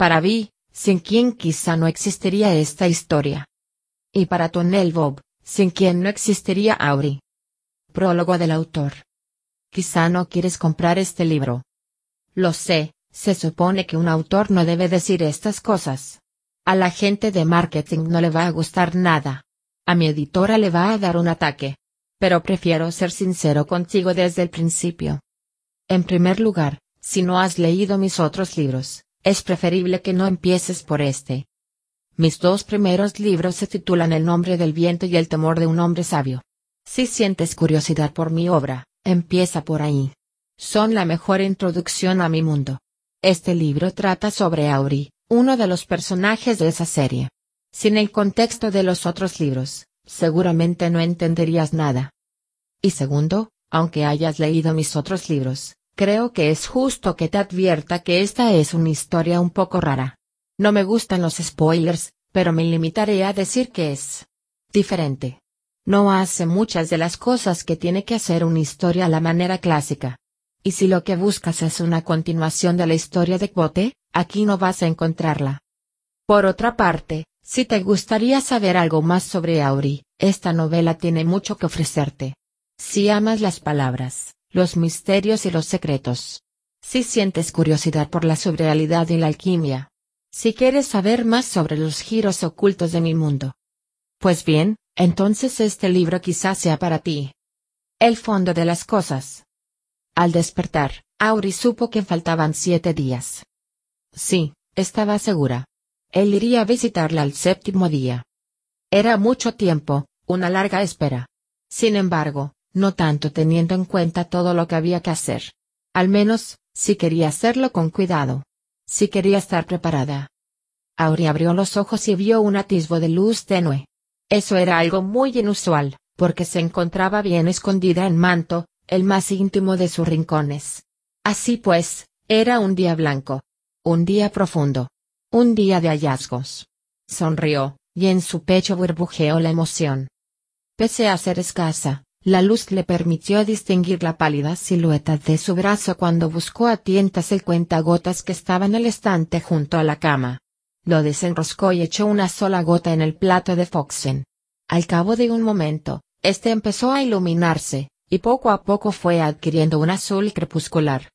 Para Vi, sin quien quizá no existiría esta historia. Y para Tonel Bob, sin quien no existiría Auri. Prólogo del autor. Quizá no quieres comprar este libro. Lo sé, se supone que un autor no debe decir estas cosas. A la gente de marketing no le va a gustar nada. A mi editora le va a dar un ataque. Pero prefiero ser sincero contigo desde el principio. En primer lugar, si no has leído mis otros libros, es preferible que no empieces por este. Mis dos primeros libros se titulan El nombre del viento y El temor de un hombre sabio. Si sientes curiosidad por mi obra, empieza por ahí. Son la mejor introducción a mi mundo. Este libro trata sobre Auri, uno de los personajes de esa serie. Sin el contexto de los otros libros, seguramente no entenderías nada. Y segundo, aunque hayas leído mis otros libros, creo que es justo que te advierta que esta es una historia un poco rara. No me gustan los spoilers, pero me limitaré a decir que es diferente. No hace muchas de las cosas que tiene que hacer una historia a la manera clásica. Y si lo que buscas es una continuación de la historia de Quote, aquí no vas a encontrarla. Por otra parte, si te gustaría saber algo más sobre Auri, esta novela tiene mucho que ofrecerte. Si amas las palabras, los misterios y los secretos. Si sientes curiosidad por la surrealidad y la alquimia. Si quieres saber más sobre los giros ocultos de mi mundo. Pues bien, entonces este libro quizás sea para ti. El fondo de las cosas. Al despertar, Auri supo que faltaban siete días. Sí, estaba segura. Él iría a visitarla al séptimo día. Era mucho tiempo, una larga espera. Sin embargo, no tanto teniendo en cuenta todo lo que había que hacer. Al menos, si quería hacerlo con cuidado. Si quería estar preparada. Auri abrió los ojos y vio un atisbo de luz tenue. Eso era algo muy inusual, porque se encontraba bien escondida en manto, el más íntimo de sus rincones. Así pues, era un día blanco. Un día profundo. Un día de hallazgos. Sonrió, y en su pecho burbujeó la emoción. Pese a ser escasa, la luz le permitió distinguir la pálida silueta de su brazo cuando buscó a tientas el cuentagotas que estaba en el estante junto a la cama. Lo desenroscó y echó una sola gota en el plato de Foxen. Al cabo de un momento, este empezó a iluminarse, y poco a poco fue adquiriendo un azul crepuscular.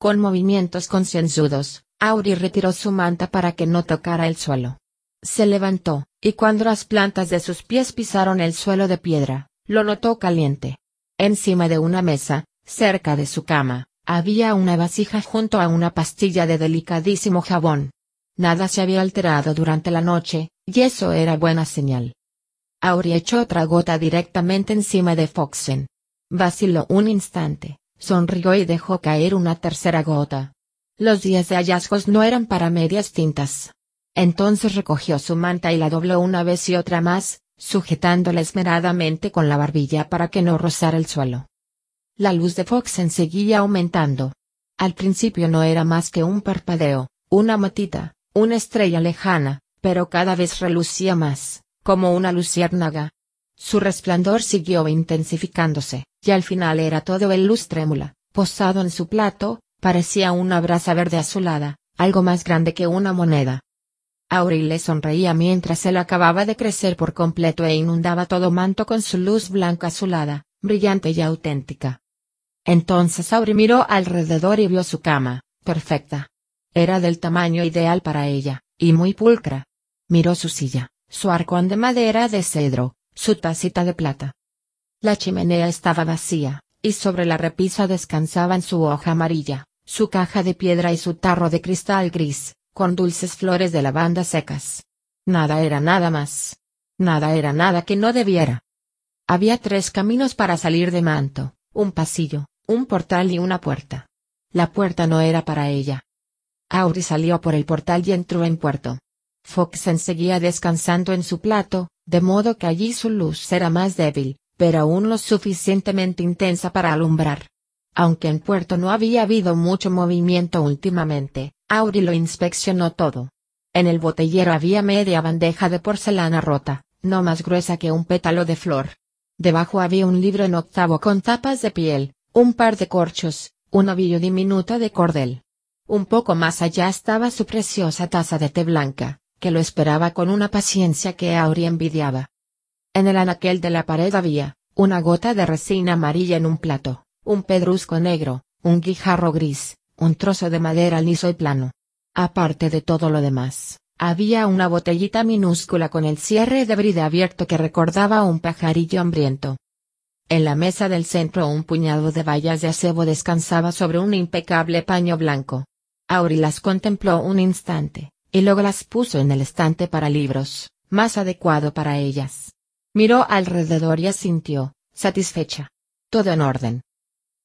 Con movimientos concienzudos, Auri retiró su manta para que no tocara el suelo. Se levantó, y cuando las plantas de sus pies pisaron el suelo de piedra, lo notó caliente. Encima de una mesa, cerca de su cama, había una vasija junto a una pastilla de delicadísimo jabón. Nada se había alterado durante la noche, y eso era buena señal. Auri echó otra gota directamente encima de Foxen, Vaciló un instante, sonrió y dejó caer una tercera gota. Los días de hallazgos no eran para medias tintas. Entonces recogió su manta y la dobló una vez y otra más, sujetándola esmeradamente con la barbilla para que no rozara el suelo. La luz de Foxen seguía aumentando. Al principio no era más que un parpadeo, una motita, una estrella lejana, pero cada vez relucía más, como una luciérnaga. Su resplandor siguió intensificándose y al final era todo el luz trémula, posado en su plato, parecía una brasa verde azulada, algo más grande que una moneda. Auril le sonreía mientras él acababa de crecer por completo e inundaba todo manto con su luz blanca azulada, brillante y auténtica. Entonces Auri miró alrededor y vio su cama, perfecta. Era del tamaño ideal para ella, y muy pulcra. Miró su silla, su arcón de madera de cedro, su tacita de plata, la chimenea estaba vacía, y sobre la repisa descansaban su hoja amarilla, su caja de piedra y su tarro de cristal gris, con dulces flores de lavanda secas. Nada era nada más. Nada era nada que no debiera. Había tres caminos para salir de manto, un pasillo, un portal y una puerta. La puerta no era para ella. Auri salió por el portal y entró en puerto. Foxen seguía descansando en su plato, de modo que allí su luz era más débil, pero aún lo suficientemente intensa para alumbrar. Aunque en Puerto no había habido mucho movimiento últimamente, Auri lo inspeccionó todo. En el botellero había media bandeja de porcelana rota, no más gruesa que un pétalo de flor. Debajo había un libro en octavo con tapas de piel, un par de corchos, un ovillo diminuto de cordel. Un poco más allá estaba su preciosa taza de té blanca, que lo esperaba con una paciencia que Auri envidiaba. En el anaquel de la pared había, una gota de resina amarilla en un plato, un pedrusco negro, un guijarro gris, un trozo de madera liso y plano. Aparte de todo lo demás, había una botellita minúscula con el cierre de brida abierto que recordaba un pajarillo hambriento. En la mesa del centro un puñado de bayas de acebo descansaba sobre un impecable paño blanco. Auri las contempló un instante, y luego las puso en el estante para libros, más adecuado para ellas. Miró alrededor y asintió, satisfecha. Todo en orden.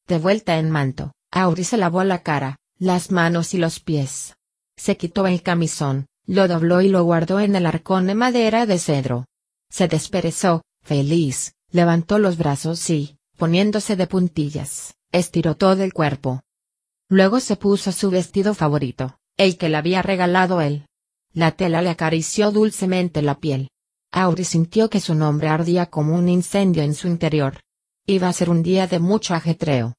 De vuelta en manto, Auri se lavó la cara, las manos y los pies. Se quitó el camisón, lo dobló y lo guardó en el arcón de madera de cedro. Se desperezó, feliz, levantó los brazos y, poniéndose de puntillas, estiró todo el cuerpo. Luego se puso su vestido favorito, el que le había regalado él. La tela le acarició dulcemente la piel. Auri sintió que su nombre ardía como un incendio en su interior. Iba a ser un día de mucho ajetreo.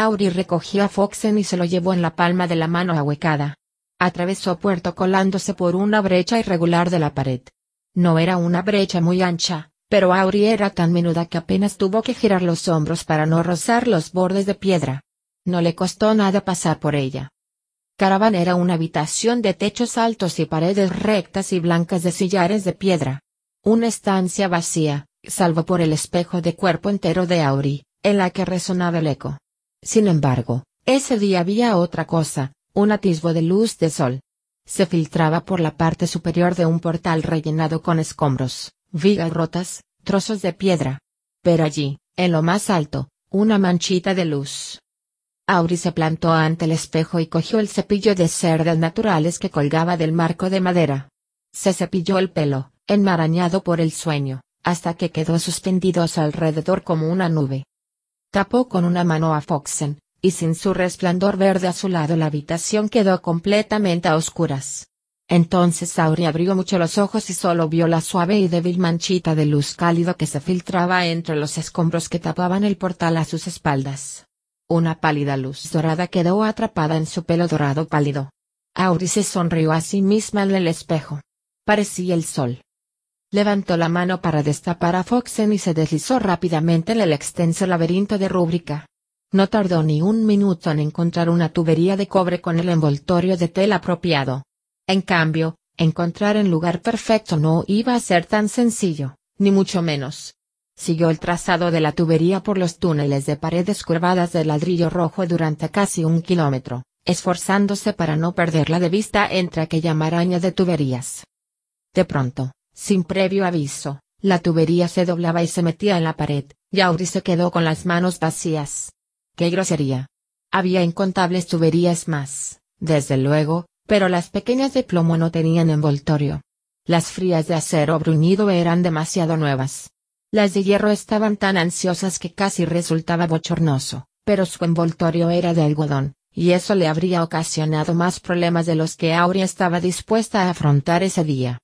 Auri recogió a Foxen y se lo llevó en la palma de la mano ahuecada. Atravesó puerto colándose por una brecha irregular de la pared. No era una brecha muy ancha, pero Auri era tan menuda que apenas tuvo que girar los hombros para no rozar los bordes de piedra. No le costó nada pasar por ella. Caravan era una habitación de techos altos y paredes rectas y blancas de sillares de piedra. Una estancia vacía, salvo por el espejo de cuerpo entero de Auri, en la que resonaba el eco. Sin embargo, ese día había otra cosa, un atisbo de luz de sol. Se filtraba por la parte superior de un portal rellenado con escombros, vigas rotas, trozos de piedra. Pero allí, en lo más alto, una manchita de luz, Auri se plantó ante el espejo y cogió el cepillo de cerdas naturales que colgaba del marco de madera. Se cepilló el pelo, enmarañado por el sueño, hasta que quedó suspendido a su alrededor como una nube. Tapó con una mano a Foxen, y sin su resplandor verde a su lado la habitación quedó completamente a oscuras. Entonces Auri abrió mucho los ojos y solo vio la suave y débil manchita de luz cálido que se filtraba entre los escombros que tapaban el portal a sus espaldas. Una pálida luz dorada quedó atrapada en su pelo dorado pálido. Auri se sonrió a sí misma en el espejo. Parecía el sol. Levantó la mano para destapar a Foxen y se deslizó rápidamente en el extenso laberinto de rúbrica. No tardó ni un minuto en encontrar una tubería de cobre con el envoltorio de tela apropiado. En cambio, encontrar el lugar perfecto no iba a ser tan sencillo, ni mucho menos. Siguió el trazado de la tubería por los túneles de paredes curvadas de ladrillo rojo durante casi un kilómetro, esforzándose para no perderla de vista entre aquella maraña de tuberías. De pronto, sin previo aviso, la tubería se doblaba y se metía en la pared, y Auri se quedó con las manos vacías. ¡Qué grosería! Había incontables tuberías más, desde luego, pero las pequeñas de plomo no tenían envoltorio. Las frías de acero bruñido eran demasiado nuevas. Las de hierro estaban tan ansiosas que casi resultaba bochornoso, pero su envoltorio era de algodón, y eso le habría ocasionado más problemas de los que Auri estaba dispuesta a afrontar ese día.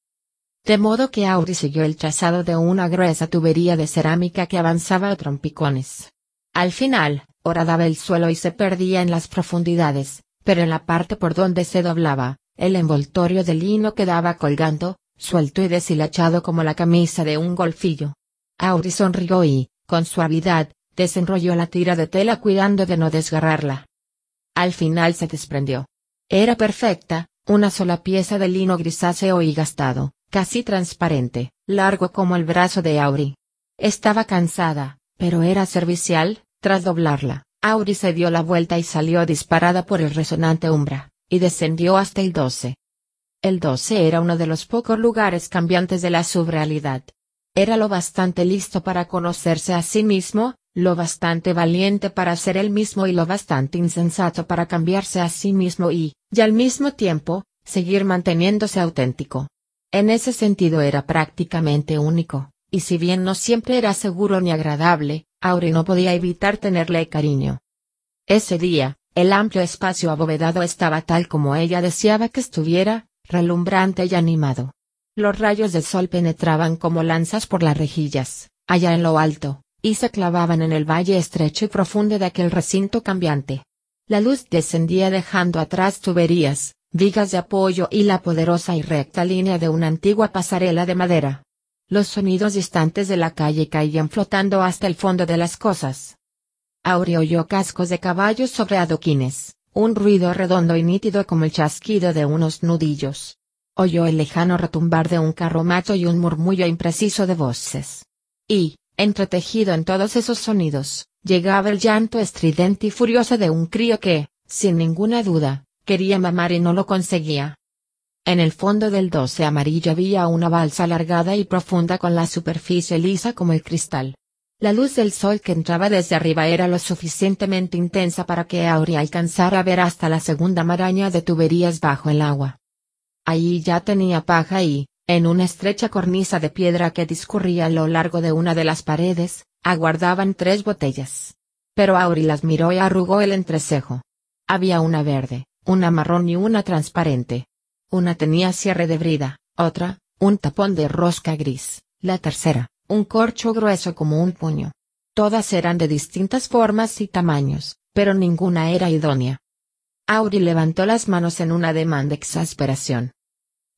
De modo que Auri siguió el trazado de una gruesa tubería de cerámica que avanzaba a trompicones. Al final, horadaba el suelo y se perdía en las profundidades, pero en la parte por donde se doblaba, el envoltorio de lino quedaba colgando, suelto y deshilachado como la camisa de un golfillo. Auri sonrió y, con suavidad, desenrolló la tira de tela cuidando de no desgarrarla. Al final se desprendió. Era perfecta, una sola pieza de lino grisáceo y gastado, casi transparente, largo como el brazo de Auri. Estaba cansada, pero era servicial, tras doblarla, Auri se dio la vuelta y salió disparada por el resonante umbra, y descendió hasta el 12. El 12 era uno de los pocos lugares cambiantes de la subrealidad, era lo bastante listo para conocerse a sí mismo, lo bastante valiente para ser él mismo y lo bastante insensato para cambiarse a sí mismo y, y al mismo tiempo, seguir manteniéndose auténtico. En ese sentido era prácticamente único, y si bien no siempre era seguro ni agradable, Auri no podía evitar tenerle cariño. Ese día, el amplio espacio abovedado estaba tal como ella deseaba que estuviera, relumbrante y animado. Los rayos del sol penetraban como lanzas por las rejillas, allá en lo alto, y se clavaban en el valle estrecho y profundo de aquel recinto cambiante. La luz descendía dejando atrás tuberías, vigas de apoyo y la poderosa y recta línea de una antigua pasarela de madera. Los sonidos distantes de la calle caían flotando hasta el fondo de las cosas. Auri oyó cascos de caballos sobre adoquines, un ruido redondo y nítido como el chasquido de unos nudillos. Oyó el lejano retumbar de un carro macho y un murmullo impreciso de voces. Y, entretejido en todos esos sonidos, llegaba el llanto estridente y furioso de un crío que, sin ninguna duda, quería mamar y no lo conseguía. En el fondo del doce amarillo había una balsa alargada y profunda con la superficie lisa como el cristal. La luz del sol que entraba desde arriba era lo suficientemente intensa para que Auri alcanzara a ver hasta la segunda maraña de tuberías bajo el agua. Allí ya tenía paja y, en una estrecha cornisa de piedra que discurría a lo largo de una de las paredes, aguardaban tres botellas. Pero Auri las miró y arrugó el entrecejo. Había una verde, una marrón y una transparente. Una tenía cierre de brida, otra, un tapón de rosca gris, la tercera, un corcho grueso como un puño. Todas eran de distintas formas y tamaños, pero ninguna era idónea. Auri levantó las manos en un ademán de exasperación.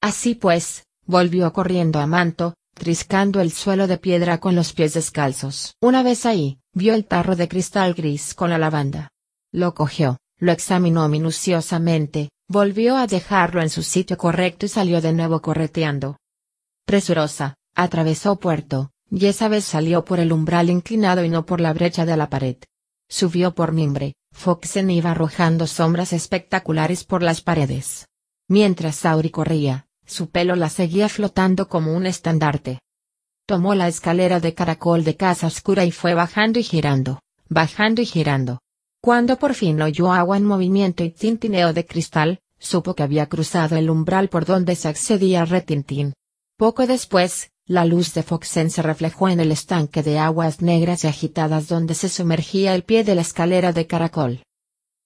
Así pues, volvió corriendo a Manto, triscando el suelo de piedra con los pies descalzos. Una vez ahí, vio el tarro de cristal gris con la lavanda. Lo cogió, lo examinó minuciosamente, volvió a dejarlo en su sitio correcto y salió de nuevo correteando. Presurosa, atravesó puerto, y esa vez salió por el umbral inclinado y no por la brecha de la pared. Subió por mimbre, Foxen iba arrojando sombras espectaculares por las paredes. Mientras Sauri corría, su pelo la seguía flotando como un estandarte. Tomó la escalera de caracol de casa oscura y fue bajando y girando, bajando y girando. Cuando por fin oyó agua en movimiento y tintineo de cristal, supo que había cruzado el umbral por donde se accedía a retintín. Poco después, la luz de Foxen se reflejó en el estanque de aguas negras y agitadas donde se sumergía el pie de la escalera de caracol.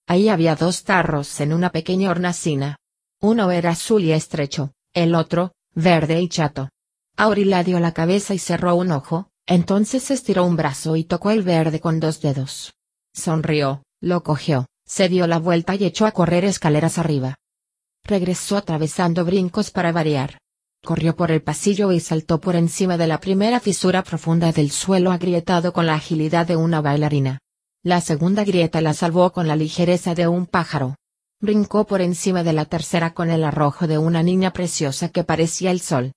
Ahí había dos tarros en una pequeña hornacina. Uno era azul y estrecho, el otro, verde y chato. Aurila dio la cabeza y cerró un ojo, entonces estiró un brazo y tocó el verde con dos dedos. Sonrió, lo cogió, se dio la vuelta y echó a correr escaleras arriba. Regresó atravesando brincos para variar corrió por el pasillo y saltó por encima de la primera fisura profunda del suelo agrietado con la agilidad de una bailarina. La segunda grieta la salvó con la ligereza de un pájaro. Brincó por encima de la tercera con el arrojo de una niña preciosa que parecía el sol.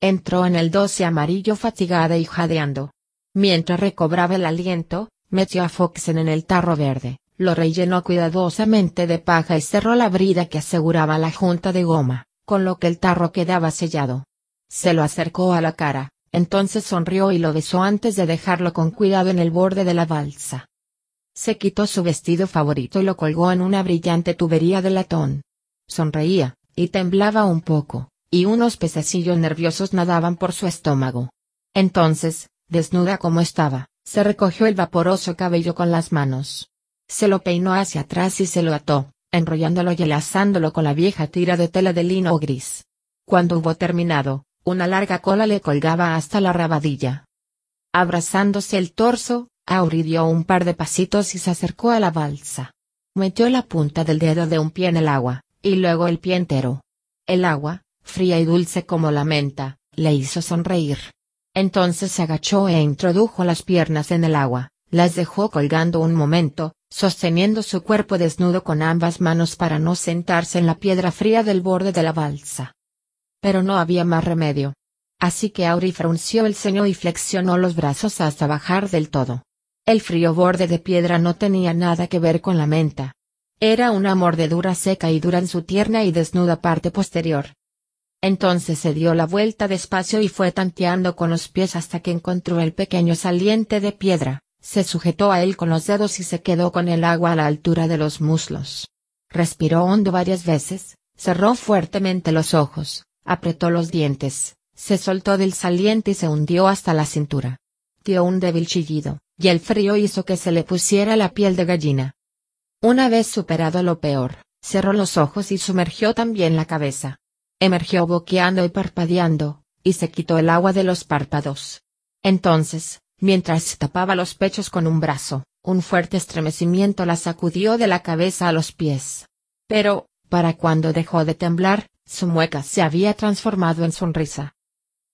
Entró en el doce amarillo fatigada y jadeando. Mientras recobraba el aliento, metió a Foxen en el tarro verde, lo rellenó cuidadosamente de paja y cerró la brida que aseguraba la junta de goma con lo que el tarro quedaba sellado. Se lo acercó a la cara, entonces sonrió y lo besó antes de dejarlo con cuidado en el borde de la balsa. Se quitó su vestido favorito y lo colgó en una brillante tubería de latón. Sonreía, y temblaba un poco, y unos pececillos nerviosos nadaban por su estómago. Entonces, desnuda como estaba, se recogió el vaporoso cabello con las manos. Se lo peinó hacia atrás y se lo ató, enrollándolo y enlazándolo con la vieja tira de tela de lino gris. Cuando hubo terminado, una larga cola le colgaba hasta la rabadilla. Abrazándose el torso, Auri dio un par de pasitos y se acercó a la balsa. Metió la punta del dedo de un pie en el agua, y luego el pie entero. El agua, fría y dulce como la menta, le hizo sonreír. Entonces se agachó e introdujo las piernas en el agua, las dejó colgando un momento, sosteniendo su cuerpo desnudo con ambas manos para no sentarse en la piedra fría del borde de la balsa. Pero no había más remedio. Así que Auri frunció el ceño y flexionó los brazos hasta bajar del todo. El frío borde de piedra no tenía nada que ver con la menta. Era una mordedura seca y dura en su tierna y desnuda parte posterior. Entonces se dio la vuelta despacio y fue tanteando con los pies hasta que encontró el pequeño saliente de piedra. Se sujetó a él con los dedos y se quedó con el agua a la altura de los muslos. Respiró hondo varias veces, cerró fuertemente los ojos, apretó los dientes, se soltó del saliente y se hundió hasta la cintura. Dio un débil chillido, y el frío hizo que se le pusiera la piel de gallina. Una vez superado lo peor, cerró los ojos y sumergió también la cabeza. Emergió boqueando y parpadeando, y se quitó el agua de los párpados. Entonces, Mientras tapaba los pechos con un brazo, Un fuerte estremecimiento la sacudió de la cabeza a los pies. Pero, para cuando dejó de temblar, su mueca se había transformado en sonrisa.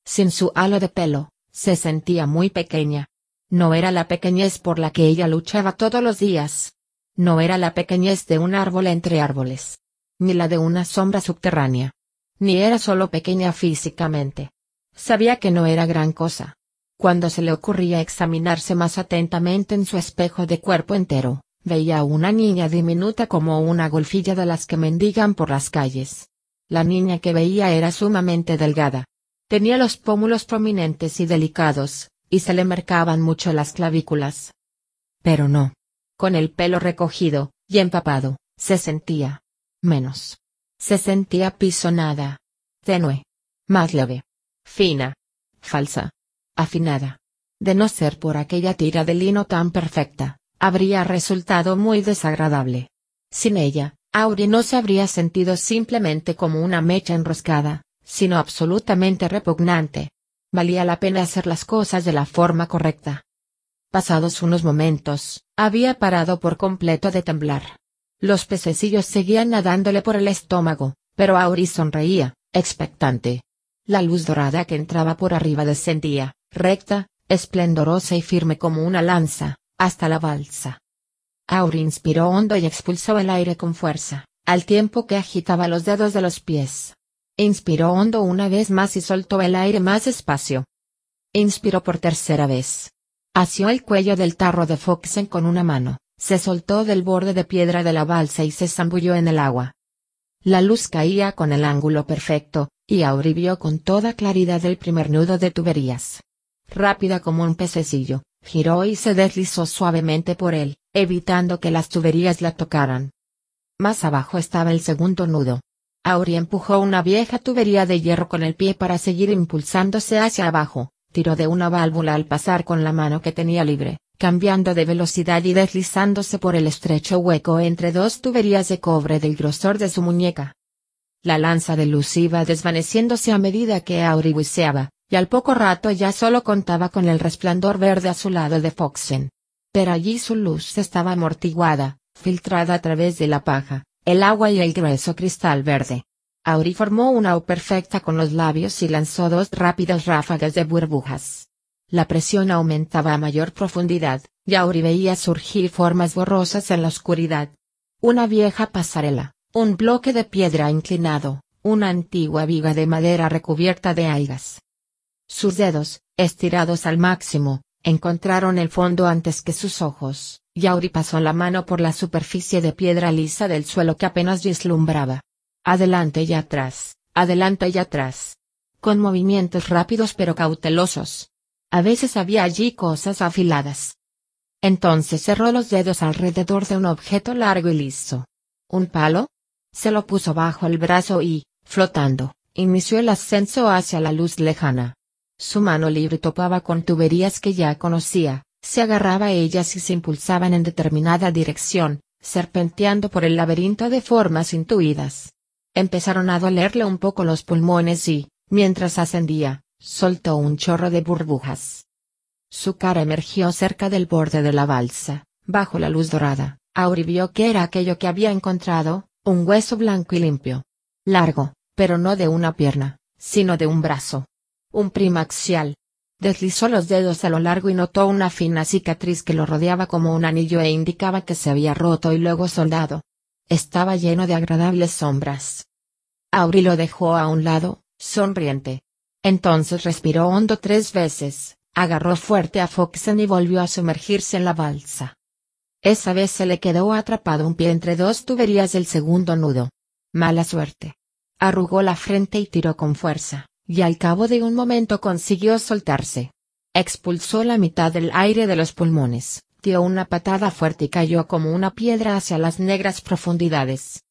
Sin su halo de pelo, se sentía muy pequeña. No era la pequeñez por la que ella luchaba todos los días. No era la pequeñez de un árbol entre árboles. Ni la de una sombra subterránea. Ni era solo pequeña físicamente. Sabía que no era gran cosa. Cuando se le ocurría examinarse más atentamente en su espejo de cuerpo entero, veía a una niña diminuta como una golfilla de las que mendigan por las calles. La niña que veía era sumamente delgada. Tenía los pómulos prominentes y delicados, y se le marcaban mucho las clavículas. Pero no. Con el pelo recogido, y empapado, se sentía menos. Se sentía pisonada. Tenue. Más leve. Fina. Falsa afinada. De no ser por aquella tira de lino tan perfecta, habría resultado muy desagradable. Sin ella, Auri no se habría sentido simplemente como una mecha enroscada, sino absolutamente repugnante. Valía la pena hacer las cosas de la forma correcta. Pasados unos momentos, había parado por completo de temblar. Los pececillos seguían nadándole por el estómago, pero Auri sonreía, expectante. La luz dorada que entraba por arriba descendía, recta, esplendorosa y firme como una lanza, hasta la balsa. Auri inspiró hondo y expulsó el aire con fuerza, al tiempo que agitaba los dedos de los pies. Inspiró hondo una vez más y soltó el aire más despacio. Inspiró por tercera vez. Asió el cuello del tarro de Foxen con una mano, se soltó del borde de piedra de la balsa y se zambulló en el agua. La luz caía con el ángulo perfecto, y Auri vio con toda claridad el primer nudo de tuberías rápida como un pececillo, giró y se deslizó suavemente por él, evitando que las tuberías la tocaran. Más abajo estaba el segundo nudo. Auri empujó una vieja tubería de hierro con el pie para seguir impulsándose hacia abajo, tiró de una válvula al pasar con la mano que tenía libre, cambiando de velocidad y deslizándose por el estrecho hueco entre dos tuberías de cobre del grosor de su muñeca. La lanza de luz iba desvaneciéndose a medida que Auri y al poco rato ya solo contaba con el resplandor verde azulado de Foxen. Pero allí su luz estaba amortiguada, filtrada a través de la paja, el agua y el grueso cristal verde. Auri formó una O perfecta con los labios y lanzó dos rápidas ráfagas de burbujas. La presión aumentaba a mayor profundidad, y Auri veía surgir formas borrosas en la oscuridad. Una vieja pasarela, un bloque de piedra inclinado, una antigua viga de madera recubierta de algas, sus dedos, estirados al máximo, encontraron el fondo antes que sus ojos. Yauri pasó la mano por la superficie de piedra lisa del suelo que apenas vislumbraba. Adelante y atrás, adelante y atrás. Con movimientos rápidos pero cautelosos. A veces había allí cosas afiladas. Entonces cerró los dedos alrededor de un objeto largo y liso. ¿Un palo? Se lo puso bajo el brazo y, flotando, inició el ascenso hacia la luz lejana. Su mano libre topaba con tuberías que ya conocía, se agarraba a ellas y se impulsaban en determinada dirección, serpenteando por el laberinto de formas intuidas. Empezaron a dolerle un poco los pulmones y, mientras ascendía, soltó un chorro de burbujas. Su cara emergió cerca del borde de la balsa, bajo la luz dorada. Auri vio que era aquello que había encontrado, un hueso blanco y limpio. Largo, pero no de una pierna, sino de un brazo un primaxial. Deslizó los dedos a lo largo y notó una fina cicatriz que lo rodeaba como un anillo e indicaba que se había roto y luego soldado. Estaba lleno de agradables sombras. Auri lo dejó a un lado, sonriente. Entonces respiró hondo tres veces, agarró fuerte a Foxen y volvió a sumergirse en la balsa. Esa vez se le quedó atrapado un pie entre dos tuberías del segundo nudo. Mala suerte. Arrugó la frente y tiró con fuerza y al cabo de un momento consiguió soltarse. Expulsó la mitad del aire de los pulmones, dio una patada fuerte y cayó como una piedra hacia las negras profundidades.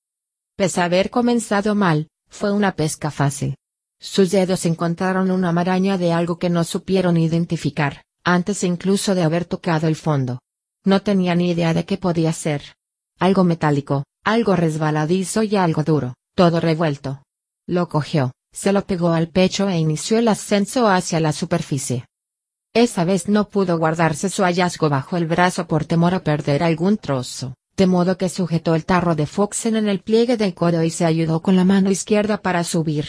Pese a haber comenzado mal, fue una pesca fácil. Sus dedos encontraron una maraña de algo que no supieron identificar, antes incluso de haber tocado el fondo. No tenía ni idea de qué podía ser. Algo metálico, algo resbaladizo y algo duro, todo revuelto. Lo cogió, se lo pegó al pecho e inició el ascenso hacia la superficie. Esa vez no pudo guardarse su hallazgo bajo el brazo por temor a perder algún trozo, de modo que sujetó el tarro de Foxen en el pliegue del codo y se ayudó con la mano izquierda para subir.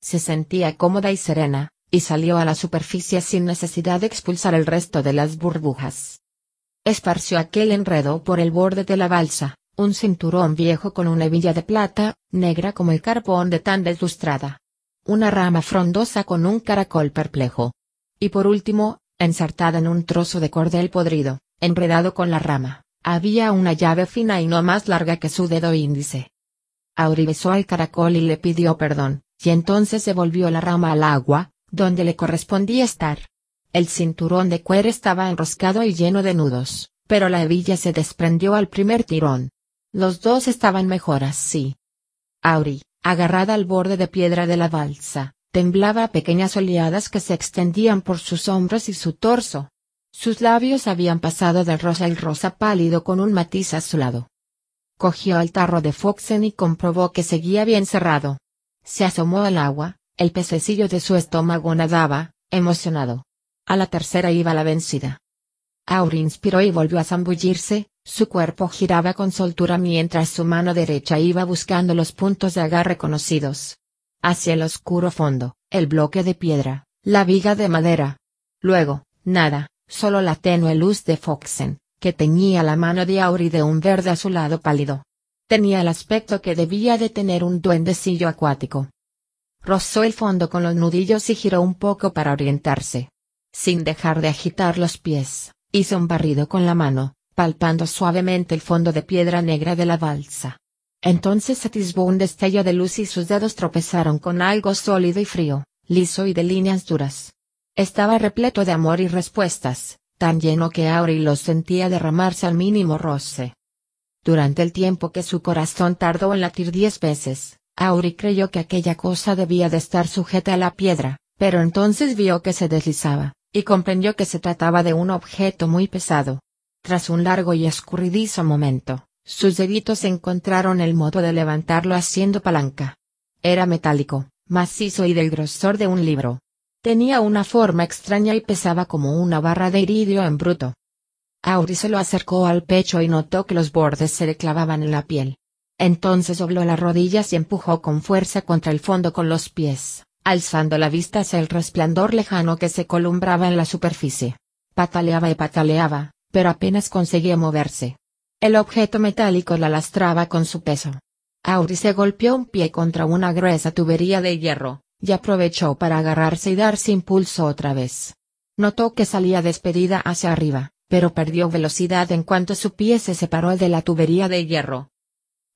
Se sentía cómoda y serena, y salió a la superficie sin necesidad de expulsar el resto de las burbujas. Esparció aquel enredo por el borde de la balsa, un cinturón viejo con una hebilla de plata, negra como el carbón de tan deslustrada. Una rama frondosa con un caracol perplejo. Y por último, ensartada en un trozo de cordel podrido, enredado con la rama, había una llave fina y no más larga que su dedo índice. Auri besó al caracol y le pidió perdón, y entonces se volvió la rama al agua, donde le correspondía estar. El cinturón de cuero estaba enroscado y lleno de nudos, pero la hebilla se desprendió al primer tirón. Los dos estaban mejor así. Auri, agarrada al borde de piedra de la balsa, temblaba a pequeñas oleadas que se extendían por sus hombros y su torso. Sus labios habían pasado del rosa al rosa pálido con un matiz azulado. Cogió el tarro de Foxen y comprobó que seguía bien cerrado. Se asomó al agua, el pececillo de su estómago nadaba, emocionado. A la tercera iba la vencida. Auri inspiró y volvió a zambullirse, su cuerpo giraba con soltura mientras su mano derecha iba buscando los puntos de agarre conocidos. Hacia el oscuro fondo, el bloque de piedra, la viga de madera. Luego, nada, solo la tenue luz de Foxen, que teñía la mano de Auri de un verde azulado pálido. Tenía el aspecto que debía de tener un duendecillo acuático rozó el fondo con los nudillos y giró un poco para orientarse. Sin dejar de agitar los pies, hizo un barrido con la mano, palpando suavemente el fondo de piedra negra de la balsa. Entonces atisbó un destello de luz y sus dedos tropezaron con algo sólido y frío, liso y de líneas duras. Estaba repleto de amor y respuestas, tan lleno que Auri los sentía derramarse al mínimo roce. Durante el tiempo que su corazón tardó en latir diez veces, Auri creyó que aquella cosa debía de estar sujeta a la piedra, pero entonces vio que se deslizaba, y comprendió que se trataba de un objeto muy pesado. Tras un largo y escurridizo momento, sus deditos encontraron el modo de levantarlo haciendo palanca. Era metálico, macizo y del grosor de un libro. Tenía una forma extraña y pesaba como una barra de iridio en bruto. Auri se lo acercó al pecho y notó que los bordes se le clavaban en la piel. Entonces dobló las rodillas y empujó con fuerza contra el fondo con los pies, alzando la vista hacia el resplandor lejano que se columbraba en la superficie. Pataleaba y pataleaba, pero apenas conseguía moverse. El objeto metálico la lastraba con su peso. Auri se golpeó un pie contra una gruesa tubería de hierro, y aprovechó para agarrarse y darse impulso otra vez. Notó que salía despedida hacia arriba, pero perdió velocidad en cuanto su pie se separó de la tubería de hierro.